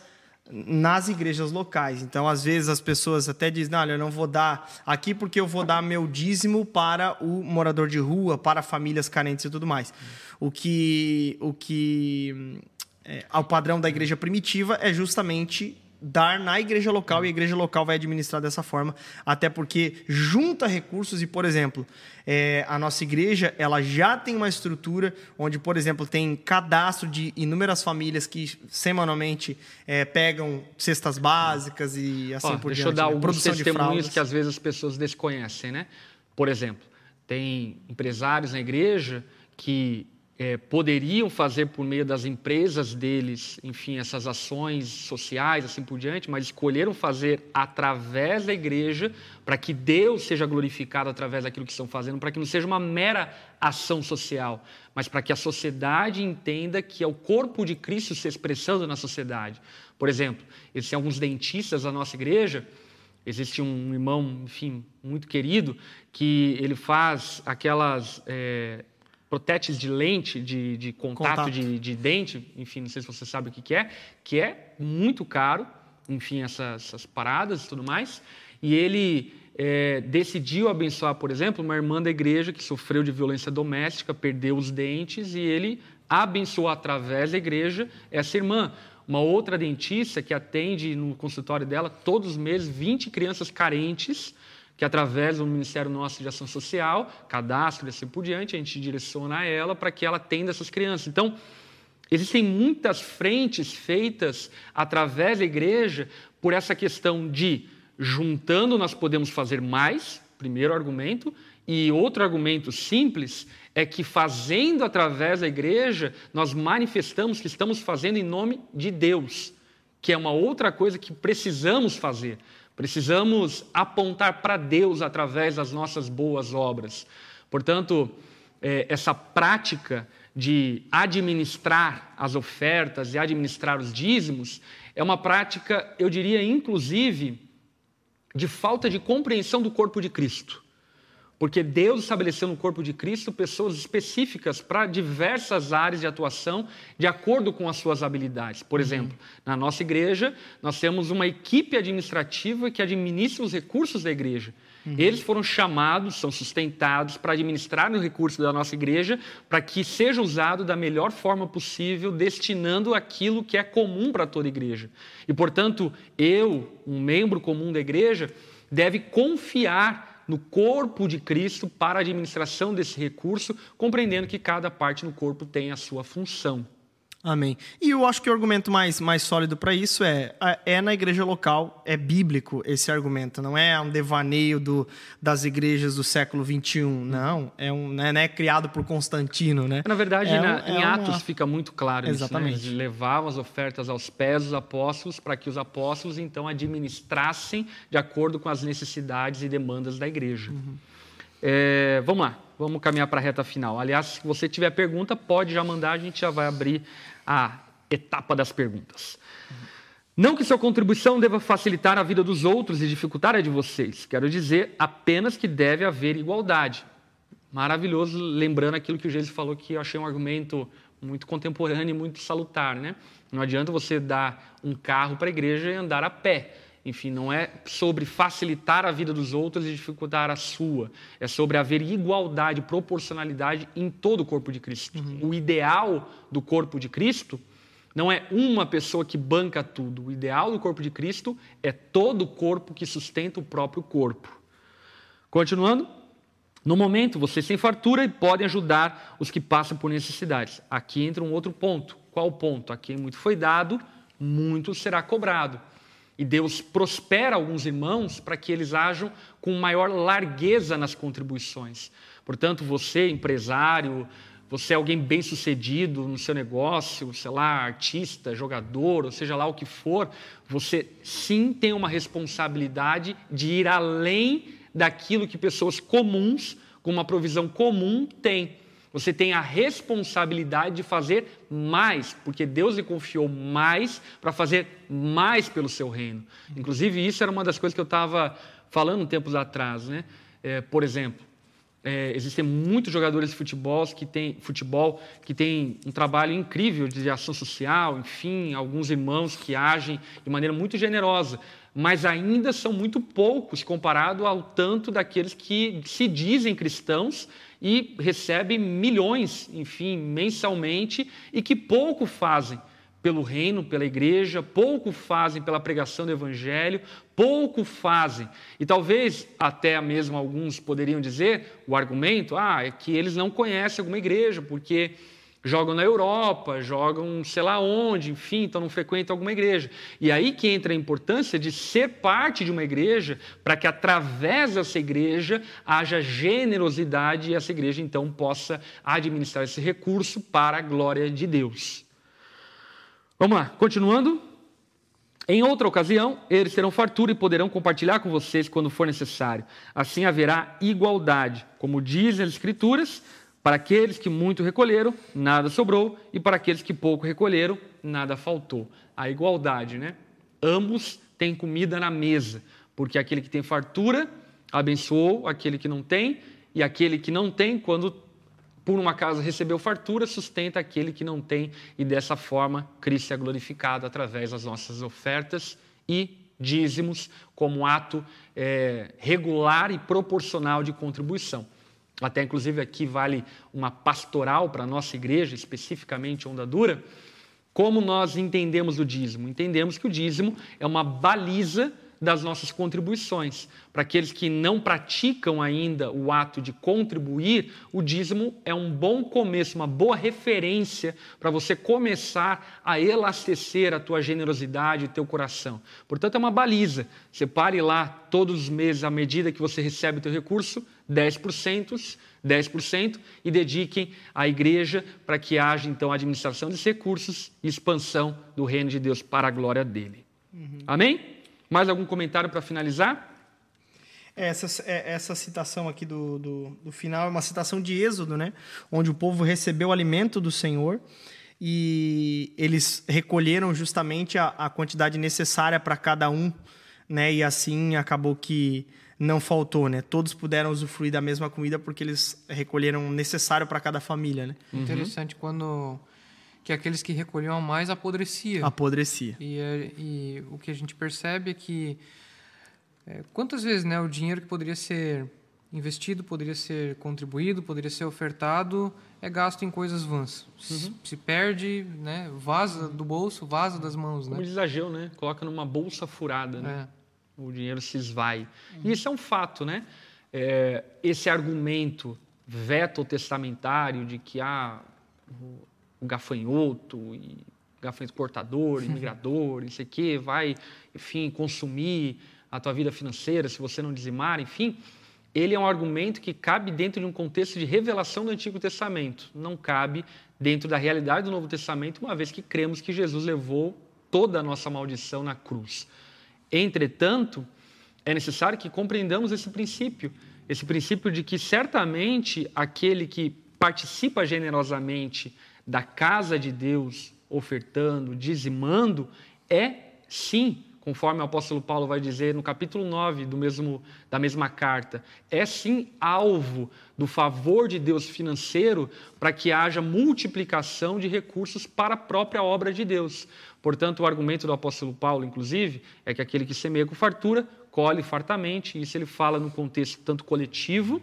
nas igrejas locais. Então, às vezes as pessoas até dizem: "Não, eu não vou dar aqui porque eu vou dar meu dízimo para o morador de rua, para famílias carentes e tudo mais". O que o que é, ao padrão da igreja primitiva é justamente dar na igreja local e a igreja local vai administrar dessa forma, até porque junta recursos e, por exemplo, é, a nossa igreja ela já tem uma estrutura onde, por exemplo, tem cadastro de inúmeras famílias que semanalmente é, pegam cestas básicas e assim Ó, por deixa diante. Deixa eu dar né? alguns testemunhos que às vezes as pessoas desconhecem, né? Por exemplo, tem empresários na igreja que é, poderiam fazer por meio das empresas deles, enfim, essas ações sociais, assim por diante, mas escolheram fazer através da igreja para que Deus seja glorificado através daquilo que estão fazendo, para que não seja uma mera ação social, mas para que a sociedade entenda que é o corpo de Cristo se expressando na sociedade. Por exemplo, existem alguns dentistas da nossa igreja. Existe um irmão, enfim, muito querido, que ele faz aquelas é, protetes de lente, de, de contato, contato. De, de, dente, enfim, não sei se você sabe o que, que é, que é muito caro, enfim, essas, essas paradas e tudo mais. E ele é, decidiu abençoar, por exemplo, uma irmã da igreja que sofreu de violência doméstica, perdeu os dentes, e ele abençoou através da igreja essa irmã. Uma outra dentista que atende no consultório dela todos os meses 20 crianças carentes que através do Ministério Nosso de Ação Social, cadastro e assim por diante, a gente direciona ela para que ela atenda essas crianças. Então, existem muitas frentes feitas através da igreja por essa questão de juntando nós podemos fazer mais, primeiro argumento, e outro argumento simples é que fazendo através da igreja, nós manifestamos que estamos fazendo em nome de Deus, que é uma outra coisa que precisamos fazer. Precisamos apontar para Deus através das nossas boas obras. Portanto, é, essa prática de administrar as ofertas e administrar os dízimos é uma prática, eu diria, inclusive, de falta de compreensão do corpo de Cristo. Porque Deus estabeleceu no corpo de Cristo pessoas específicas para diversas áreas de atuação, de acordo com as suas habilidades. Por uhum. exemplo, na nossa igreja, nós temos uma equipe administrativa que administra os recursos da igreja. Uhum. Eles foram chamados, são sustentados para administrar os recursos da nossa igreja, para que seja usado da melhor forma possível, destinando aquilo que é comum para toda a igreja. E, portanto, eu, um membro comum da igreja, deve confiar no corpo de Cristo para a administração desse recurso, compreendendo que cada parte no corpo tem a sua função. Amém. E eu acho que o argumento mais, mais sólido para isso é é na igreja local, é bíblico esse argumento, não é um devaneio do, das igrejas do século XXI, não. É um, né, não é criado por Constantino, né? Na verdade, é na, em é Atos uma... fica muito claro Exatamente. isso, né? levavam as ofertas aos pés dos apóstolos para que os apóstolos então administrassem de acordo com as necessidades e demandas da igreja. Uhum. É, vamos lá, vamos caminhar para a reta final. Aliás, se você tiver pergunta, pode já mandar, a gente já vai abrir a etapa das perguntas. Não que sua contribuição deva facilitar a vida dos outros e dificultar a de vocês. Quero dizer apenas que deve haver igualdade. Maravilhoso, lembrando aquilo que o Jesus falou, que eu achei um argumento muito contemporâneo e muito salutar. Né? Não adianta você dar um carro para a igreja e andar a pé. Enfim, não é sobre facilitar a vida dos outros e dificultar a sua. É sobre haver igualdade, proporcionalidade em todo o corpo de Cristo. Uhum. O ideal do corpo de Cristo Não é uma pessoa que banca tudo. O ideal do corpo de Cristo é todo o corpo que sustenta o próprio corpo. Continuando. No momento, vocês têm fartura e podem ajudar os que passam por necessidades. Aqui entra um outro ponto. Qual ponto? A quem muito foi dado, muito será cobrado. E Deus prospera alguns irmãos para que eles ajam com maior largueza nas contribuições. Portanto, você, empresário, você é alguém bem sucedido no seu negócio, sei lá, artista, jogador, ou seja lá o que for, você sim tem uma responsabilidade de ir além daquilo que pessoas comuns, com uma provisão comum, têm. Você tem a responsabilidade de fazer mais, porque Deus lhe confiou mais para fazer mais pelo seu reino. Inclusive, isso era uma das coisas que eu estava falando tempos atrás. Né? É, por exemplo, é, existem muitos jogadores de futebol que têm futebol que tem um trabalho incrível de ação social, enfim, alguns irmãos que agem de maneira muito generosa, mas ainda são muito poucos comparado ao tanto daqueles que se dizem cristãos e recebem milhões, enfim, mensalmente e que pouco fazem pelo reino, pela igreja, pouco fazem pela pregação do evangelho, pouco fazem. E talvez até mesmo alguns poderiam dizer o argumento, ah, é que eles não conhecem alguma igreja, porque jogam na Europa, jogam sei lá onde, enfim, então não frequentam alguma igreja. E aí que entra a importância de ser parte de uma igreja, para que através dessa igreja haja generosidade e essa igreja então possa administrar esse recurso para a glória de Deus. Vamos lá, continuando. Em outra ocasião, eles terão fartura e poderão compartilhar com vocês quando for necessário. Assim haverá igualdade. Como dizem as Escrituras, para aqueles que muito recolheram, nada sobrou, e para aqueles que pouco recolheram, nada faltou. A igualdade, né? Ambos têm comida na mesa, porque aquele que tem fartura abençoou aquele que não tem, e aquele que não tem, quando por uma casa recebeu fartura, sustenta aquele que não tem, e dessa forma Cristo é glorificado através das nossas ofertas e dízimos, como ato é, regular e proporcional de contribuição. Até inclusive aqui vale uma pastoral para a nossa igreja, especificamente Onda Dura. Como nós entendemos o dízimo? Entendemos que o dízimo é uma baliza das nossas contribuições. Para aqueles que não praticam ainda o ato de contribuir, o dízimo é um bom começo, uma boa referência para você começar a elastecer a tua generosidade e teu coração. Portanto, é uma baliza. Separe lá todos os meses, à medida que você recebe o teu recurso, 10%, 10% e dediquem à igreja para que haja então a administração desses recursos e expansão do reino de Deus para a glória dele. Uhum. Amém? Mais algum comentário para finalizar? Essa, é, essa citação aqui do, do, do, final é uma citação de Êxodo, né? onde o povo recebeu o alimento do Senhor e eles recolheram justamente a, a quantidade necessária para cada um, né? e assim acabou que não faltou, né? Todos puderam usufruir da mesma comida porque eles recolheram o necessário para cada família, né? Uhum. Interessante quando que aqueles que recolhiam mais apodrecia. Apodrecia. E, é, e o que a gente percebe é que é, quantas vezes né, o dinheiro que poderia ser investido, poderia ser contribuído, poderia ser ofertado, é gasto em coisas vãs. Uhum. Se perde, né, vaza do bolso, vaza das mãos. Como né? Ageu, né? Coloca numa bolsa furada, né? É. O dinheiro se esvai. Uhum. E isso é um fato, né? É, esse argumento veto testamentário de que ah, um gafanhoto, e gafanhoto cortador, imigrador, não sei o quê, vai, enfim, consumir a tua vida financeira se você não dizimar, enfim, ele é um argumento que cabe dentro de um contexto de revelação do Antigo Testamento, não cabe dentro da realidade do Novo Testamento, uma vez que cremos que Jesus levou toda a nossa maldição na cruz. Entretanto, é necessário que compreendamos esse princípio, esse princípio de que certamente aquele que participa generosamente da casa de Deus, ofertando, dizimando, é sim, conforme o apóstolo Paulo vai dizer no capítulo 9 do mesmo, da mesma carta, é sim alvo do favor de Deus financeiro para que haja multiplicação de recursos para a própria obra de Deus. Portanto, o argumento do apóstolo Paulo, inclusive, é que aquele que semeia com fartura, colhe fartamente, isso ele fala no contexto tanto coletivo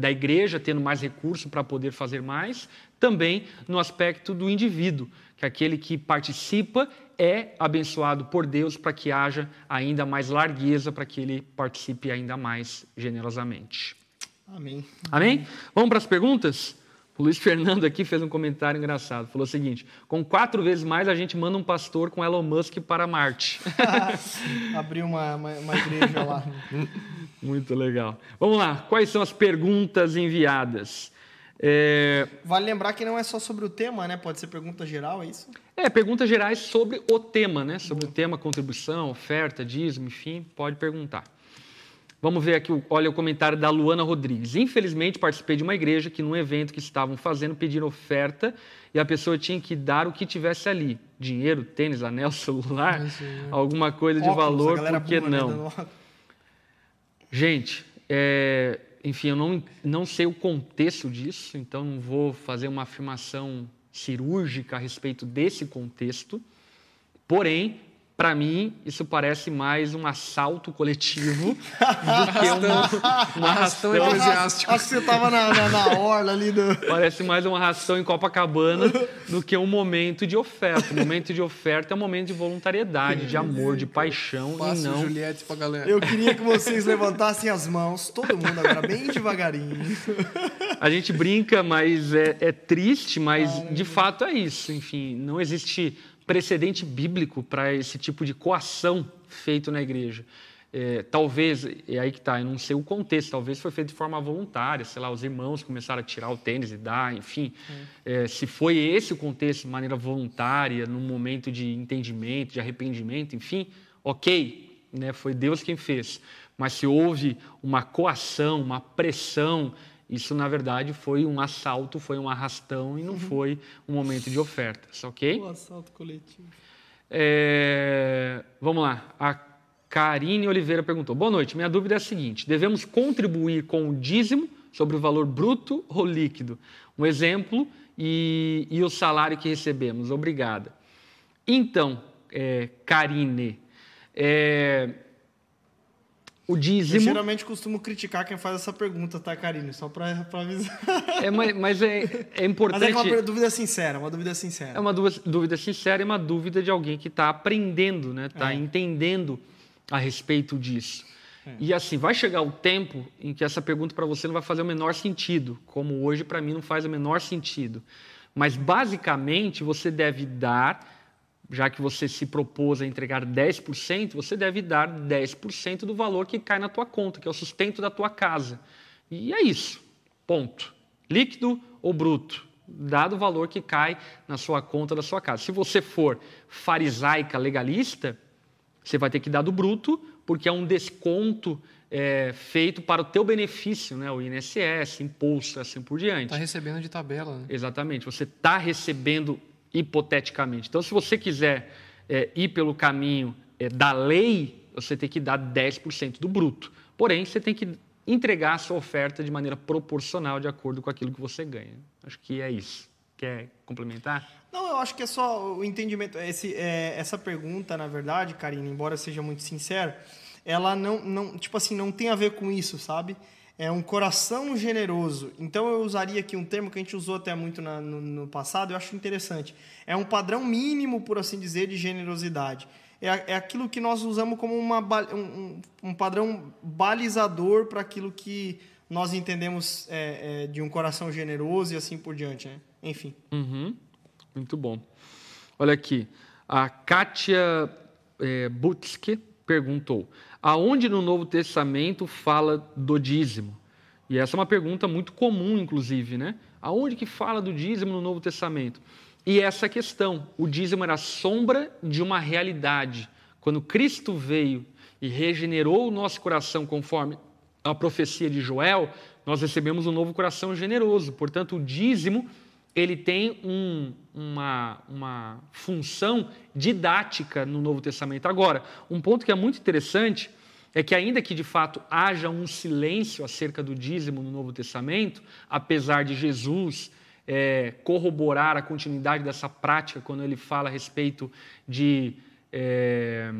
da igreja tendo mais recurso para poder fazer mais, também no aspecto do indivíduo, que aquele que participa é abençoado por Deus para que haja ainda mais largueza, para que ele participe ainda mais generosamente. Amém. Amém? Vamos para as perguntas? O Luiz Fernando aqui fez um comentário engraçado. Falou o seguinte: com quatro vezes mais a gente manda um pastor com Elon Musk para Marte. Abriu uma, uma, uma igreja lá. Muito legal. Vamos lá. Quais são as perguntas enviadas? É... Vale lembrar que não é só sobre o tema, né? Pode ser pergunta geral, é isso? É, perguntas gerais sobre o tema, né? Sobre o tema, contribuição, oferta, dízimo, enfim, pode perguntar. Vamos ver aqui, olha o comentário da Luana Rodrigues. Infelizmente, participei de uma igreja que, num evento que estavam fazendo, pediram oferta e a pessoa tinha que dar o que tivesse ali: dinheiro, tênis, anel, celular, alguma coisa de Óculos, valor, por que né, não? Gente, é, enfim, eu não, não sei o contexto disso, então não vou fazer uma afirmação cirúrgica a respeito desse contexto. Porém, para mim, isso parece mais um assalto coletivo do que um, um arrastão eclesiástico. Acho que você estava na, na, na, orla ali. Do... Parece mais um arrastão em Copacabana do que um momento de oferta. O momento de oferta é um momento de voluntariedade, de amor, de paixão Passo e não... Juliette pra galera. Eu queria que vocês levantassem as mãos, todo mundo agora, bem devagarinho. A gente brinca, mas é, é triste, mas de fato é isso. Enfim, não existe precedente bíblico para esse tipo de coação feito na igreja. É, talvez, é aí que está, eu não sei o contexto, talvez foi feito de forma voluntária, sei lá, os irmãos começaram a tirar o tênis e dar, enfim. É. É, se foi esse o contexto, de maneira voluntária, num momento de entendimento, de arrependimento, enfim, ok, né, foi Deus quem fez. Mas se houve uma coação, uma pressão isso, na verdade, foi um assalto, foi um arrastão e não uhum. foi um momento de ofertas, ok? Um assalto coletivo. É... Vamos lá. A Karine Oliveira perguntou: Boa noite. Minha dúvida é a seguinte: devemos contribuir com o dízimo sobre o valor bruto ou líquido? Um exemplo e, e o salário que recebemos. Obrigada. Então, é, Karine, é, o dízimo. Eu geralmente costumo criticar quem faz essa pergunta, tá, Karine? Só para avisar. É, mas, mas é, é importante. Mas é uma dúvida sincera, uma dúvida sincera. É uma dúvida sincera e uma dúvida de alguém que está aprendendo, né? Está é. entendendo a respeito disso. É. E assim, vai chegar o tempo em que essa pergunta para você não vai fazer o menor sentido, como hoje para mim não faz o menor sentido. Mas basicamente você deve dar já que você se propôs a entregar 10%, você deve dar 10% do valor que cai na tua conta, que é o sustento da tua casa. E é isso. Ponto. Líquido ou bruto, dado o valor que cai na sua conta da sua casa. Se você for farisaica legalista, você vai ter que dar do bruto, porque é um desconto é, feito para o teu benefício, né? o INSS, imposto, assim por diante. Está recebendo de tabela. Né? Exatamente. Você está recebendo hipoteticamente. Então, se você quiser é, ir pelo caminho é, da lei, você tem que dar 10% do bruto. Porém, você tem que entregar a sua oferta de maneira proporcional de acordo com aquilo que você ganha. Acho que é isso. Quer complementar? Não, eu acho que é só o entendimento. Esse, é, essa pergunta, na verdade, Karina, embora seja muito sincera, ela não, não, tipo assim, não tem a ver com isso, sabe? É um coração generoso. Então eu usaria aqui um termo que a gente usou até muito na, no, no, passado, eu acho interessante. É um padrão mínimo, por assim dizer, de generosidade. É, é aquilo que nós usamos como uma, um, um padrão balizador para aquilo que nós entendemos é, é, de um coração generoso e assim por diante. Né? Enfim. Uhum. Muito bom. Olha aqui, a Kátia é, Butske perguntou: aonde no Novo Testamento fala do dízimo? E essa é uma pergunta muito comum, inclusive, né? Aonde que fala do dízimo no Novo Testamento? E essa questão, o dízimo era sombra de uma realidade. Quando Cristo veio e regenerou o nosso coração conforme a profecia de Joel, nós recebemos um novo coração generoso. Portanto, o dízimo ele tem um, uma, uma função didática no Novo Testamento. Agora, um ponto que é muito interessante é que, ainda que de fato haja um silêncio acerca do dízimo no Novo Testamento, apesar de Jesus é, corroborar a continuidade dessa prática quando ele fala a respeito de é,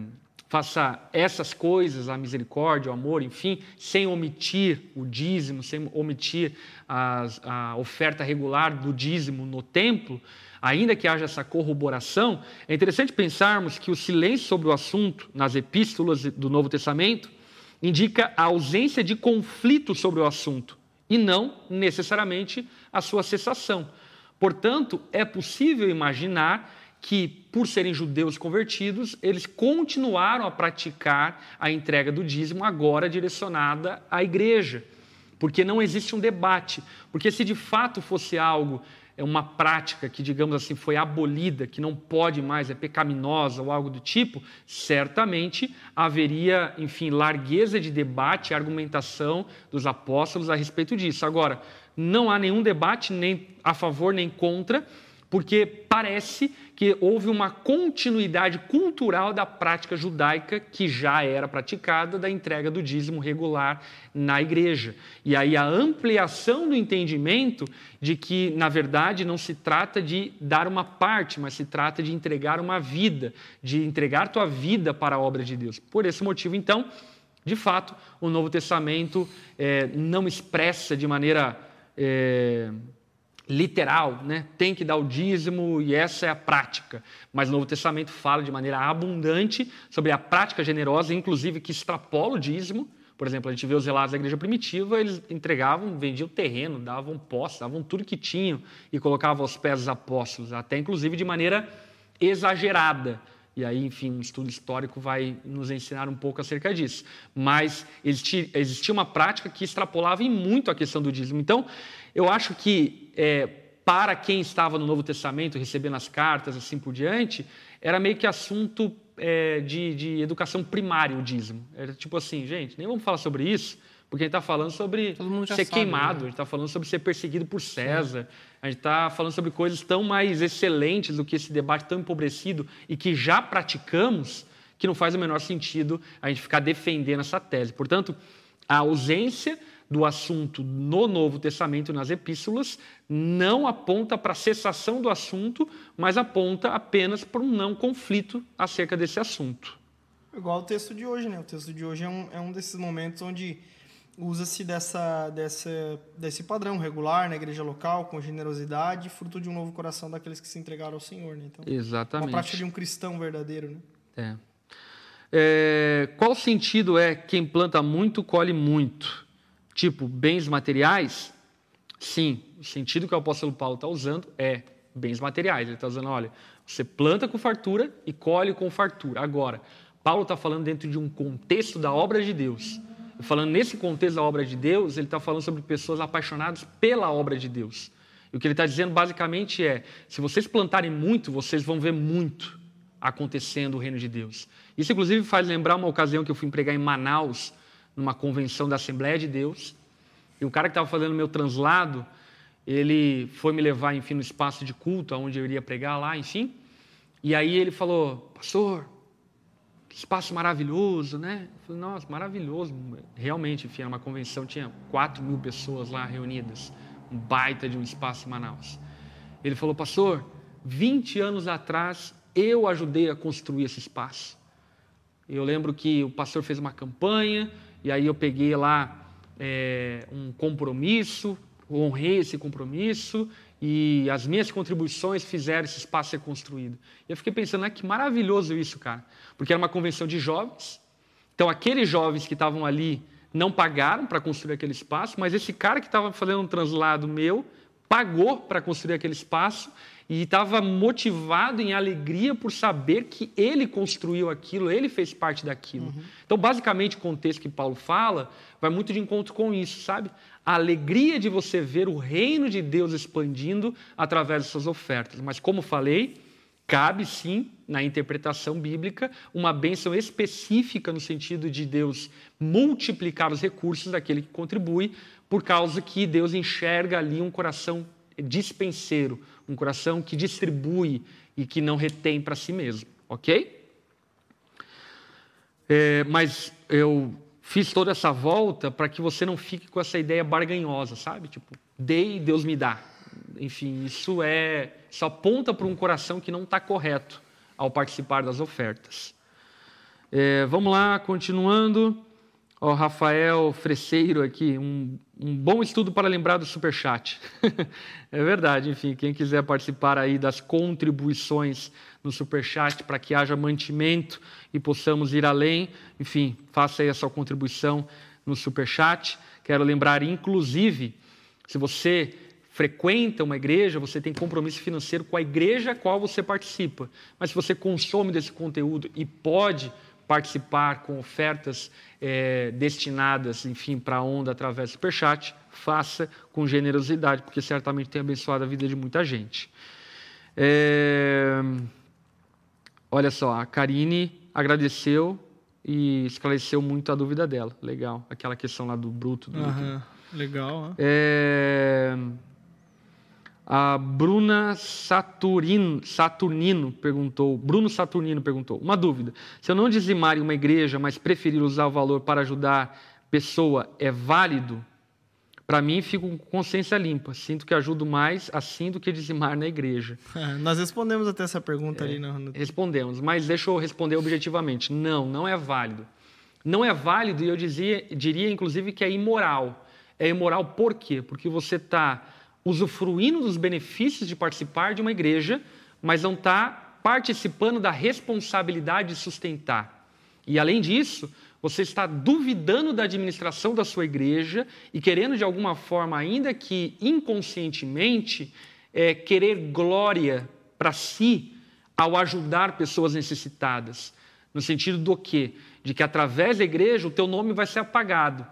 faça essas coisas, a misericórdia, o amor, enfim, sem omitir o dízimo, sem omitir as, a oferta regular do dízimo no templo, ainda que haja essa corroboração, é interessante pensarmos que o silêncio sobre o assunto nas epístolas do Novo Testamento indica a ausência de conflito sobre o assunto e não necessariamente a sua cessação. Portanto, é possível imaginar que, por serem judeus convertidos, eles continuaram a praticar a entrega do dízimo, agora direcionada à igreja, porque não existe um debate. Porque se de fato fosse algo, é uma prática que, digamos assim, foi abolida, que não pode mais, é pecaminosa ou algo do tipo, certamente haveria, enfim, largueza de debate argumentação dos apóstolos a respeito disso. Agora, não há nenhum debate nem a favor nem contra porque parece que houve uma continuidade cultural da prática judaica que já era praticada da entrega do dízimo regular na igreja. E aí a ampliação do entendimento de que, na verdade, não se trata de dar uma parte, mas se trata de entregar uma vida, de entregar tua vida para a obra de Deus. Por esse motivo, então, de fato, o Novo Testamento é, não expressa de maneira. É, literal, né? tem que dar o dízimo e essa é a prática. Mas o Novo Testamento fala de maneira abundante sobre a prática generosa, inclusive que extrapola o dízimo. Por exemplo, a gente vê os relatos da igreja primitiva, eles entregavam, vendiam terreno, davam posse, davam tudo que tinham e colocavam aos pés dos apóstolos, até inclusive de maneira exagerada. E aí, enfim, um estudo histórico vai nos ensinar um pouco acerca disso. Mas existia, uma prática que extrapolava em muito a questão do dízimo. Então, eu acho que é, para quem estava no Novo Testamento recebendo as cartas assim por diante, era meio que assunto é, de, de, educação primária o dízimo. Era tipo assim, gente, nem vamos falar sobre isso, porque a gente está falando sobre ser sabe, queimado, né? a gente está falando sobre ser perseguido por César, Sim. a gente está falando sobre coisas tão mais excelentes do que esse debate tão empobrecido e que já praticamos, que não faz o menor sentido a gente ficar defendendo essa tese. Portanto, a ausência do assunto no Novo Testamento, nas epístolas, não aponta para a cessação do assunto, mas aponta apenas para um não conflito acerca desse assunto. Igual o texto de hoje, né? O texto de hoje é um, é um desses momentos onde usa-se dessa, dessa, desse padrão regular na igreja local, com generosidade, fruto de um novo coração daqueles que se entregaram ao Senhor. Né? Então, Exatamente. Uma prática de um cristão verdadeiro. Né? É. É, qual sentido é quem planta muito, colhe muito? Tipo bens materiais, sim, o sentido que o apóstolo Paulo está usando é bens materiais. Ele está usando, olha, você planta com fartura e colhe com fartura. Agora, Paulo está falando dentro de um contexto da obra de Deus. Falando nesse contexto da obra de Deus, ele está falando sobre pessoas apaixonadas pela obra de Deus. E o que ele está dizendo basicamente é: se vocês plantarem muito, vocês vão ver muito acontecendo o reino de Deus. Isso, inclusive, faz lembrar uma ocasião que eu fui pregar em Manaus, numa convenção da Assembleia de Deus. E o cara que estava fazendo meu translado, ele foi me levar, enfim, no espaço de culto, onde eu iria pregar lá, enfim. E aí ele falou, pastor, que espaço maravilhoso, né? Eu falei, nossa, maravilhoso. Realmente, enfim, era uma convenção, tinha 4 mil pessoas lá reunidas. Um baita de um espaço em Manaus. Ele falou, pastor, 20 anos atrás eu ajudei a construir esse espaço. Eu lembro que o pastor fez uma campanha, e aí eu peguei lá é, um compromisso, honrei esse compromisso e as minhas contribuições fizeram esse espaço ser construído. E eu fiquei pensando, ah, que maravilhoso isso, cara. Porque era uma convenção de jovens. Então, aqueles jovens que estavam ali não pagaram para construir aquele espaço, mas esse cara que estava fazendo um translado meu pagou para construir aquele espaço e estava motivado em alegria por saber que ele construiu aquilo, ele fez parte daquilo. Uhum. Então, basicamente, o contexto que Paulo fala vai muito de encontro com isso, sabe? A alegria de você ver o reino de Deus expandindo através das suas ofertas. Mas, como falei, cabe sim, na interpretação bíblica, uma bênção específica no sentido de Deus multiplicar os recursos daquele que contribui, por causa que Deus enxerga ali um coração dispenseiro, um coração que distribui e que não retém para si mesmo, ok? É, mas eu fiz toda essa volta para que você não fique com essa ideia barganhosa, sabe? Tipo, dei e Deus me dá. Enfim, isso é só aponta para um coração que não está correto ao participar das ofertas. É, vamos lá, continuando. Ó, Rafael Freseiro aqui, um, um bom estudo para lembrar do Superchat. é verdade, enfim, quem quiser participar aí das contribuições no Superchat para que haja mantimento e possamos ir além, enfim, faça aí a sua contribuição no Superchat. Quero lembrar, inclusive, se você frequenta uma igreja, você tem compromisso financeiro com a igreja a qual você participa. Mas se você consome desse conteúdo e pode participar com ofertas é, destinadas, enfim, para a onda através do Superchat, faça com generosidade, porque certamente tem abençoado a vida de muita gente. É... Olha só, a Karine agradeceu e esclareceu muito a dúvida dela. Legal, aquela questão lá do bruto. Do uhum. Legal. É... A Bruna Saturnino, Saturnino perguntou, Bruno Saturnino perguntou, uma dúvida. Se eu não dizimar em uma igreja, mas preferir usar o valor para ajudar pessoa, é válido? Para mim, fico com consciência limpa. Sinto que ajudo mais assim do que dizimar na igreja. Nós respondemos até essa pergunta é, ali. No... Respondemos, mas deixa eu responder objetivamente. Não, não é válido. Não é válido e eu dizia, diria, inclusive, que é imoral. É imoral por quê? Porque você está usufruindo dos benefícios de participar de uma igreja, mas não está participando da responsabilidade de sustentar. E além disso, você está duvidando da administração da sua igreja e querendo, de alguma forma, ainda que inconscientemente, é, querer glória para si ao ajudar pessoas necessitadas. No sentido do quê? De que através da igreja o teu nome vai ser apagado.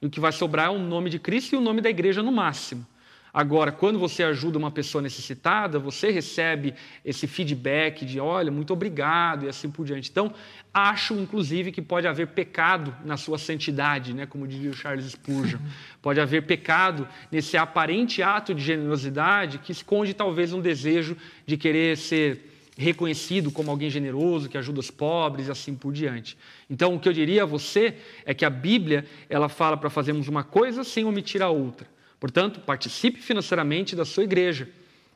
E o que vai sobrar é o nome de Cristo e o nome da igreja no máximo. Agora, quando você ajuda uma pessoa necessitada, você recebe esse feedback de, olha, muito obrigado e assim por diante. Então, acho, inclusive, que pode haver pecado na sua santidade, né? como diria o Charles Spurgeon. Pode haver pecado nesse aparente ato de generosidade que esconde talvez um desejo de querer ser reconhecido como alguém generoso, que ajuda os pobres e assim por diante. Então, o que eu diria a você é que a Bíblia, ela fala para fazermos uma coisa sem omitir a outra. Portanto, participe financeiramente da sua igreja.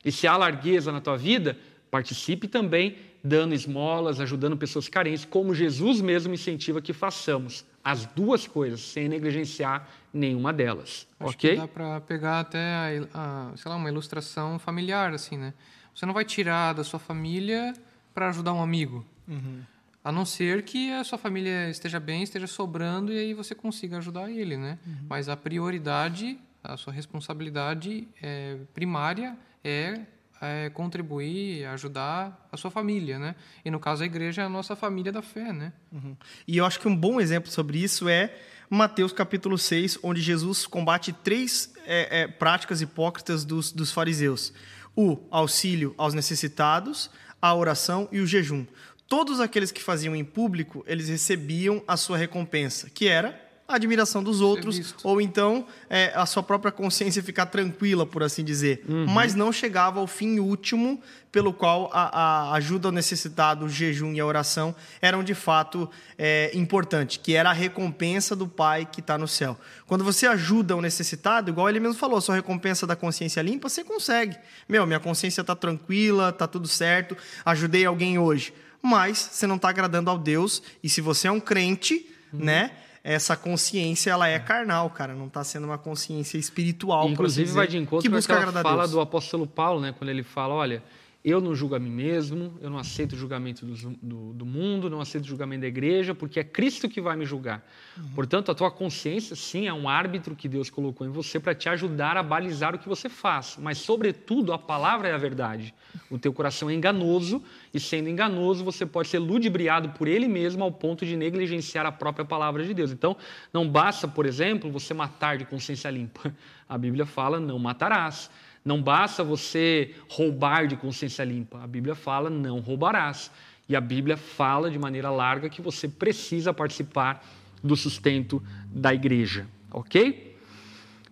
E se há largueza na tua vida, participe também dando esmolas, ajudando pessoas carentes, como Jesus mesmo incentiva que façamos. As duas coisas, sem negligenciar nenhuma delas. Acho ok? dá para pegar até a, a, sei lá, uma ilustração familiar, assim, né? Você não vai tirar da sua família para ajudar um amigo. Uhum. A não ser que a sua família esteja bem, esteja sobrando e aí você consiga ajudar ele, né? Uhum. Mas a prioridade a sua responsabilidade é, primária é, é, contribuir, ajudar a sua família, né? E no caso a igreja é a nossa família da fé, né? Uhum. E eu acho que um bom exemplo sobre isso é Mateus capítulo 6, onde Jesus combate três é, é, práticas hipócritas dos, dos fariseus: o auxílio aos necessitados, a oração e o jejum. Todos aqueles que faziam em público, eles recebiam a sua recompensa, que era a admiração dos outros, ou então é, a sua própria consciência ficar tranquila, por assim dizer. Uhum. Mas não chegava ao fim último, pelo qual a, a, ajuda ao necessitado, o jejum e a oração eram de fato é, importantes, que era a recompensa do Pai que está no céu. Quando você ajuda o necessitado, igual ele mesmo falou, a sua recompensa da consciência limpa, você consegue. Meu, minha consciência está tranquila, está tudo certo, ajudei alguém hoje. Mas você não está agradando ao Deus, e se você é um crente, uhum. né? Essa consciência ela é carnal, cara, não está sendo uma consciência espiritual. Inclusive assim vai de encontro que busca com fala do apóstolo Paulo, né, quando ele fala, olha, eu não julgo a mim mesmo, eu não aceito o julgamento do, do, do, mundo, não aceito o julgamento da igreja, porque é Cristo que vai me julgar. Uhum. Portanto, a tua consciência, sim, é um árbitro que Deus colocou em você para te ajudar a balizar o que você faz. Mas, sobretudo, a palavra é a verdade. O teu coração é enganoso, e sendo enganoso, você pode ser ludibriado por ele mesmo ao ponto de negligenciar a própria palavra de Deus. Então, não basta, por exemplo, você matar de consciência limpa. A Bíblia fala: não matarás. Não basta você roubar de consciência limpa. A Bíblia fala: não roubarás. E a Bíblia fala de maneira larga que você precisa participar do sustento da igreja. Ok?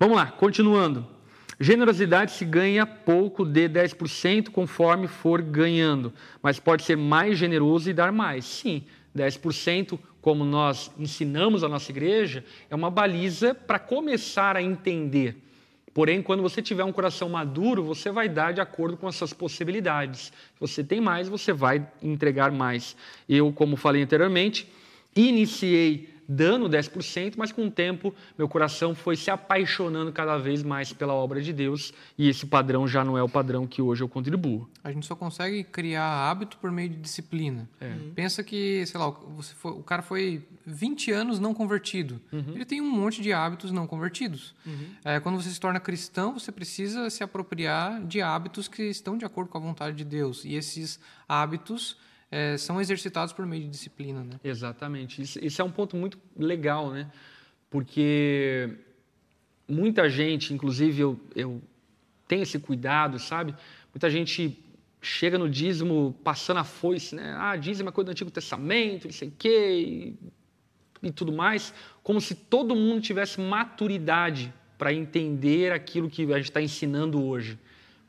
Vamos lá, continuando. Generosidade se ganha pouco de 10% conforme for ganhando, mas pode ser mais generoso e dar mais. Sim, 10%, como nós ensinamos a nossa igreja, é uma baliza para começar a entender Porém, quando você tiver um coração maduro, você vai dar de acordo com as suas possibilidades. Se você tem mais, você vai entregar mais. Eu, como falei anteriormente, iniciei dando 10%, mas com o tempo meu coração foi se apaixonando cada vez mais pela obra de Deus e esse padrão já não é o padrão que hoje eu contribuo. A gente só consegue criar hábito por meio de disciplina. É. Uhum. Pensa que, sei lá, você foi, o cara foi 20 anos não convertido. Uhum. Ele tem um monte de hábitos não convertidos. Uhum. É, quando você se torna cristão, você precisa se apropriar de hábitos que estão de acordo com a vontade de Deus. E esses hábitos é, são exercitados por meio de disciplina. Né? Exatamente. Isso, isso é um ponto muito legal, né? Porque muita gente, inclusive eu, eu tenho esse cuidado, sabe? Muita gente chega no dízimo passando a foice, né? Ah, dízimo é coisa do Antigo Testamento, não sei o quê, e, e tudo mais, como se todo mundo tivesse maturidade para entender aquilo que a gente está ensinando hoje.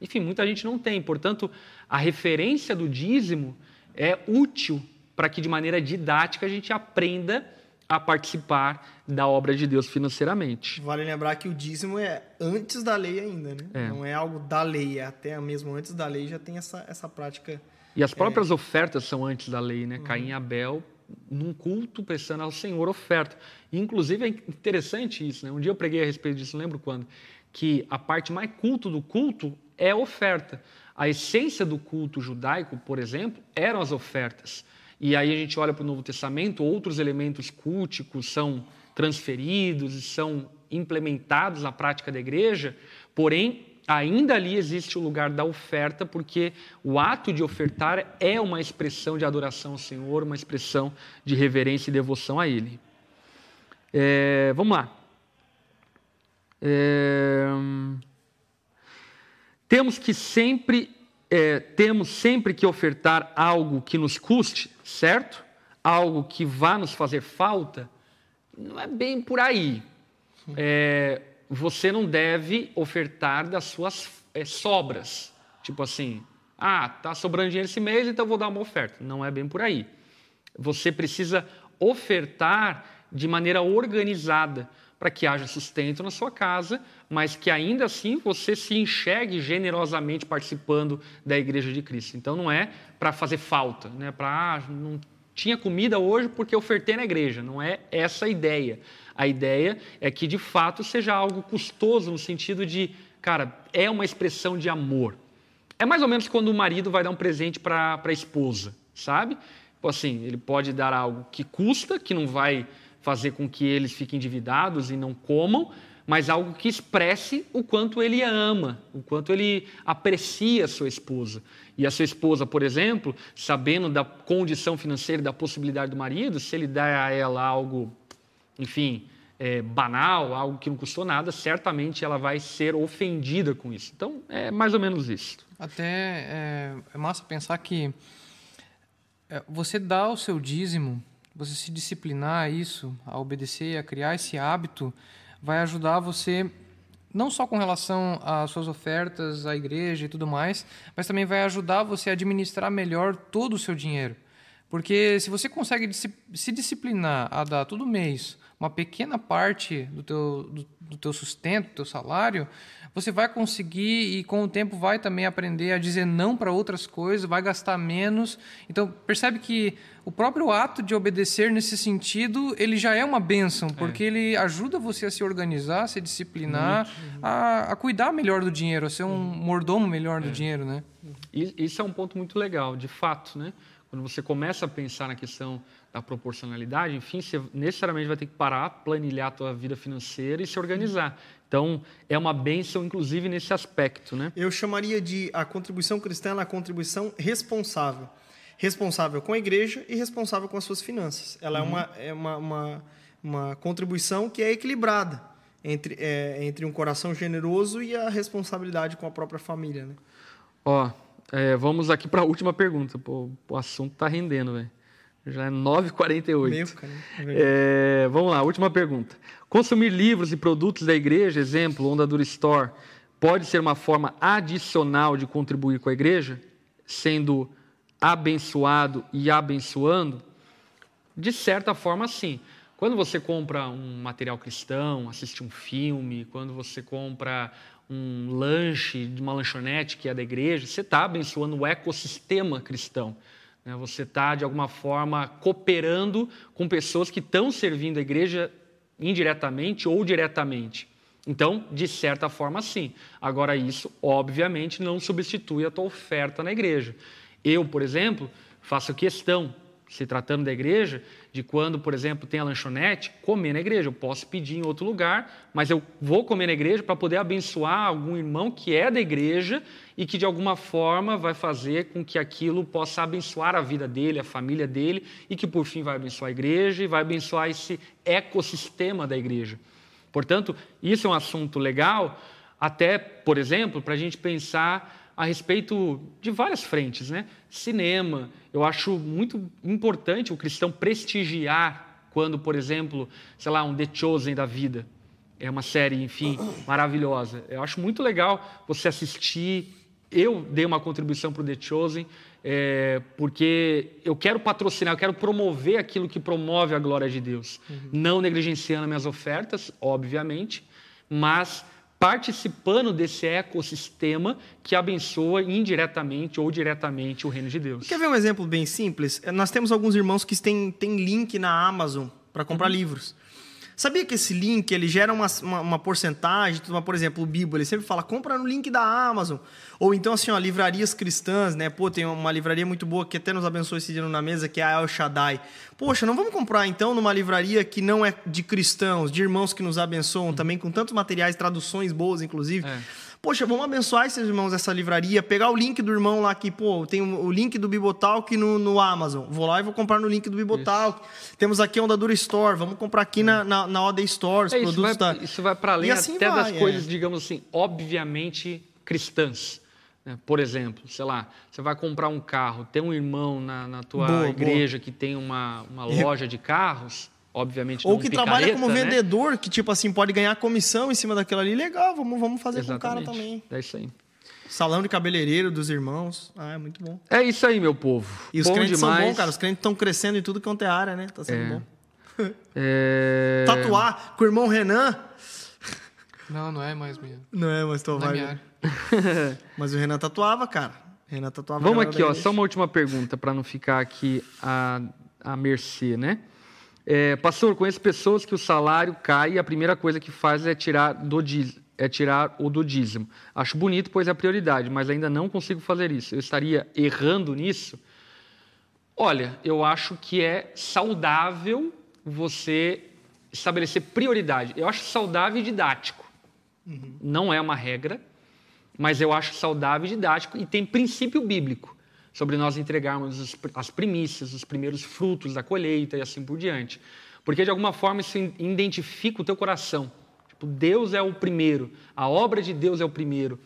Enfim, muita gente não tem. Portanto, a referência do dízimo é útil para que de maneira didática a gente aprenda a participar da obra de Deus financeiramente. Vale lembrar que o dízimo é antes da lei ainda, né? É. Não é algo da lei, é até mesmo antes da lei já tem essa, essa prática. E as próprias é... ofertas são antes da lei, né? Uhum. Caim e Abel, num culto, prestando ao Senhor oferta. Inclusive é interessante isso, né? Um dia eu preguei a respeito disso, lembro quando, que a parte mais culto do culto é a oferta. A essência do culto judaico, por exemplo, eram as ofertas. E aí a gente olha para o Novo Testamento, outros elementos culticos são transferidos e são implementados na prática da igreja, porém, ainda ali existe o lugar da oferta, porque o ato de ofertar é uma expressão de adoração ao Senhor, uma expressão de reverência e devoção a Ele. É, vamos lá. É... Temos que sempre é, temos sempre que ofertar algo que nos custe, certo? Algo que vá nos fazer falta. Não é bem por aí. É, você não deve ofertar das suas é, sobras. Tipo assim, ah, tá sobrando dinheiro esse mês, então vou dar uma oferta. Não é bem por aí. Você precisa ofertar de maneira organizada para que haja sustento na sua casa, mas que ainda assim você se enxergue generosamente participando da Igreja de Cristo. Então não é para fazer falta, né? para ah, não tinha comida hoje porque ofertei na igreja. Não é essa a ideia. A ideia é que de fato seja algo custoso no sentido de, cara, é uma expressão de amor. É mais ou menos quando o marido vai dar um presente para a esposa, sabe? Tipo assim, ele pode dar algo que custa, que não vai fazer com que eles fiquem endividados e não comam, mas algo que expresse o quanto ele a ama, o quanto ele aprecia a sua esposa. E a sua esposa, por exemplo, sabendo da condição financeira e da possibilidade do marido, se ele der a ela algo, enfim, é, banal, algo que não custou nada, certamente ela vai ser ofendida com isso. Então, é mais ou menos isso. Até é, é massa pensar que é, você dá o seu dízimo você se disciplinar a isso, a obedecer, a criar esse hábito, vai ajudar você não só com relação às suas ofertas à igreja e tudo mais, mas também vai ajudar você a administrar melhor todo o seu dinheiro. Porque se você consegue se disciplinar a dar todo mês uma pequena parte do teu, do, do teu sustento, do teu salário, você vai conseguir e com o tempo vai também aprender a dizer não para outras coisas, vai gastar menos. Então, percebe que o próprio ato de obedecer nesse sentido, ele já é uma bênção, porque é. ele ajuda você a se organizar, a se disciplinar, a, a, cuidar melhor do dinheiro, a ser um mordomo melhor do é. dinheiro, né? Isso é um ponto muito legal, de fato, né? Quando você começa a pensar na questão da proporcionalidade, enfim, você necessariamente vai ter que parar, planilhar a tua vida financeira e se organizar. Então, é uma benção, inclusive, nesse aspecto, né? Eu chamaria de a contribuição cristã a contribuição responsável. Responsável com a igreja e responsável com as suas finanças. Ela uhum. é, uma, é uma, uma, uma, contribuição que é equilibrada entre, é, entre um coração generoso e a responsabilidade com a própria família, né? Ó, é, vamos aqui para a última pergunta. Pô, o assunto está rendendo, velho. Já é 9h48. Meu, cara. É, vamos lá, última pergunta. Consumir livros e produtos da igreja, exemplo, Ondadura Store, pode ser uma forma adicional de contribuir com a igreja, sendo abençoado e abençoando? De certa forma, sim. Quando você compra um material cristão, assiste um filme, quando você compra um lanche de uma lanchonete que é da igreja, você está abençoando o ecossistema cristão. Né? Você está, de alguma forma, cooperando com pessoas que estão servindo a igreja indiretamente ou diretamente. Então, de certa forma, sim. Agora, isso, obviamente, não substitui a tua oferta na igreja. Eu, por exemplo, faço questão, se tratando da igreja, de quando, por exemplo, tem a lanchonete, comer na igreja. Eu posso pedir em outro lugar, mas eu vou comer na igreja para poder abençoar algum irmão que é da igreja e que, de alguma forma, vai fazer com que aquilo possa abençoar a vida dele, a família dele e que, por fim, vai abençoar a igreja e vai abençoar esse ecossistema da igreja. Portanto, isso é um assunto legal, até, por exemplo, para a gente pensar a respeito de várias frentes, né? Cinema, eu acho muito importante o cristão prestigiar quando, por exemplo, sei lá, um The Chosen da vida. É uma série, enfim, maravilhosa. Eu acho muito legal você assistir. Eu dei uma contribuição para o The Chosen, é, porque eu quero patrocinar, eu quero promover aquilo que promove a glória de Deus. Uhum. Não negligenciando minhas ofertas, obviamente, mas participando desse ecossistema que abençoa indiretamente ou diretamente o reino de Deus. Quer ver um exemplo bem simples? Nós temos alguns irmãos que têm, têm link na Amazon para comprar uhum. livros. Sabia que esse link ele gera uma, uma, uma porcentagem? Por exemplo, o Bíblia, ele sempre fala, compra no link da Amazon. Ou então, assim, ó, livrarias cristãs, né? Pô, tem uma livraria muito boa que até nos abençoou esse dia na mesa, que é a El Shaddai. Poxa, não vamos comprar então numa livraria que não é de cristãos, de irmãos que nos abençoam, também com tantos materiais, traduções boas, inclusive. É. Poxa, vamos abençoar esses irmãos dessa livraria, pegar o link do irmão lá que, pô, tem o link do Bibotalk no, no Amazon. Vou lá e vou comprar no link do Bibotalk. Isso. Temos aqui a Ondadura Store, vamos comprar aqui é. na, na, na Store, os é, produtos isso vai, da... Isso vai para além assim até vai, das coisas, é. digamos assim, obviamente cristãs. Né? Por exemplo, sei lá, você vai comprar um carro, tem um irmão na, na tua boa, igreja boa. que tem uma, uma loja de carros obviamente Ou que trabalha como né? vendedor, que tipo assim, pode ganhar comissão em cima daquilo ali, legal, vamos, vamos fazer Exatamente. com o cara também. É isso aí. Salão de cabeleireiro dos irmãos. Ah, é muito bom. É isso aí, meu povo. E os bom crentes demais. são bons, cara. Os crentes estão crescendo em tudo quanto é área, né? Tá sendo é. bom. É... Tatuar com o irmão Renan. Não, não é mais minha. Não é mais tua vibe. Mas o Renan tatuava, cara. Renan tatuava. Vamos aqui, ó. Só uma última pergunta para não ficar aqui à, à mercê, né? É, pastor, conheço pessoas que o salário cai e a primeira coisa que faz é tirar, do é tirar o do dízimo. Acho bonito, pois é a prioridade, mas ainda não consigo fazer isso. Eu estaria errando nisso? Olha, eu acho que é saudável você estabelecer prioridade. Eu acho saudável e didático. Uhum. Não é uma regra, mas eu acho saudável e didático e tem princípio bíblico sobre nós entregarmos as primícias, os primeiros frutos da colheita e assim por diante. Porque de alguma forma isso identifica o teu coração. Tipo, Deus é o primeiro, a obra de Deus é o primeiro.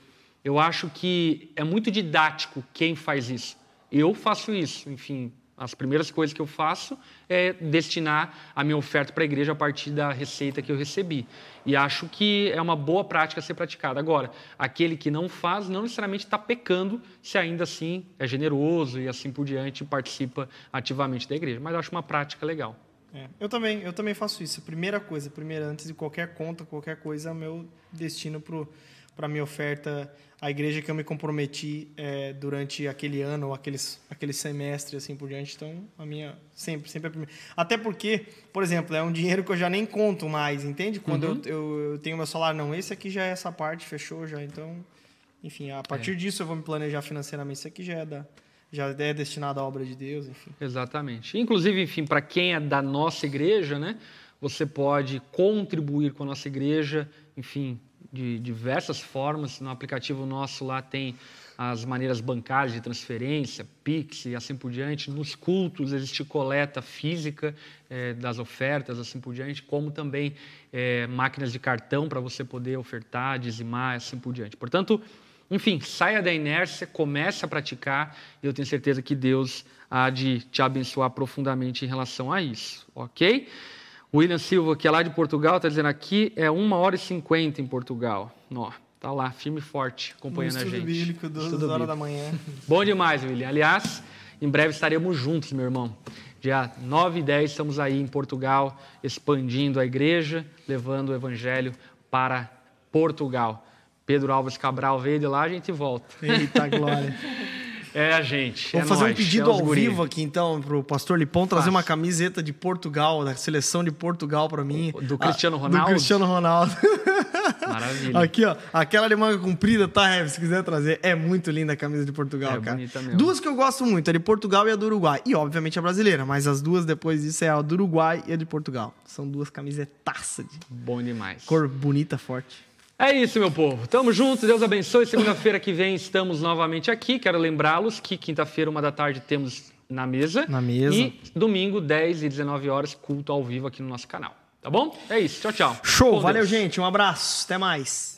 Eu acho que é muito didático quem faz isso. Eu faço isso, enfim, as primeiras coisas que eu faço é destinar a minha oferta para a igreja a partir da receita que eu recebi. E acho que é uma boa prática a ser praticada. Agora, aquele que não faz não necessariamente está pecando se ainda assim é generoso e assim por diante participa ativamente da igreja. Mas acho uma prática legal. É, eu também, eu também faço isso. Primeira coisa, primeira antes de qualquer conta, qualquer coisa, é meu destino para a minha oferta a igreja que eu me comprometi é, durante aquele ano ou aqueles, aquele semestre assim por diante. Então, a minha sempre, sempre é a primeira. Até porque, por exemplo, é um dinheiro que eu já nem conto mais, entende? Quando uhum. eu, eu, eu, tenho meu salário, não, esse aqui já é essa parte, fechou já. Então, enfim, a partir é. disso eu vou me planejar financeiramente. Isso aqui já é da já é destinado à obra de Deus, enfim. Exatamente. Inclusive, enfim, para quem é da nossa igreja, né? Você pode contribuir com a nossa igreja, enfim, de diversas formas. No aplicativo nosso lá tem as maneiras bancárias de transferência, Pix e assim por diante. Nos cultos existe coleta física é, das ofertas, assim por diante, como também é, máquinas de cartão para você poder ofertar, dizimar, assim por diante. Portanto, enfim, saia da inércia, comece a praticar e eu tenho certeza que Deus há de te abençoar profundamente em relação a isso, ok? William Silva, que é lá de Portugal, está dizendo aqui é 1 hora e 50 em Portugal. Ó, tá lá, firme e forte, acompanhando a gente. Bíblico, 12 estudo horas bíblico. da manhã. Bom demais, William. Aliás, em breve estaremos juntos, meu irmão. Dia 9 e 10 estamos aí em Portugal, expandindo a igreja, levando o evangelho para Portugal. Pedro Alves Cabral veio de lá, a gente volta. Eita glória. É a gente. Vou é fazer nós, um pedido é ao guri. vivo aqui, então, pro pastor Lipão trazer uma camiseta de Portugal, da seleção de Portugal para mim. Do Cristiano Ah, Ronaldo? Do Cristiano Ronaldo. Maravilha. Aqui, ó. Aquela de manga comprida, tá, Heavy? Se quiser trazer. É muito linda a camisa de Portugal, É cara. bonita mesmo. Duas que eu gosto muito, a de Portugal e a do Uruguai. E, obviamente, a brasileira. Mas as duas depois disso é a do Uruguai e a de Portugal. São duas camisetaças de Bom demais. cor bonita, forte. É isso, meu povo. Tamo junto, Deus abençoe. Segunda-feira que vem estamos novamente aqui. Quero lembrá-los que quinta-feira, uma da tarde, temos na mesa. Na mesa. E domingo, 10 e 19 horas, culto ao vivo aqui no nosso canal. Tá bom? É isso. Tchau, tchau. Show, Com valeu, Deus. gente. Um abraço. Até mais.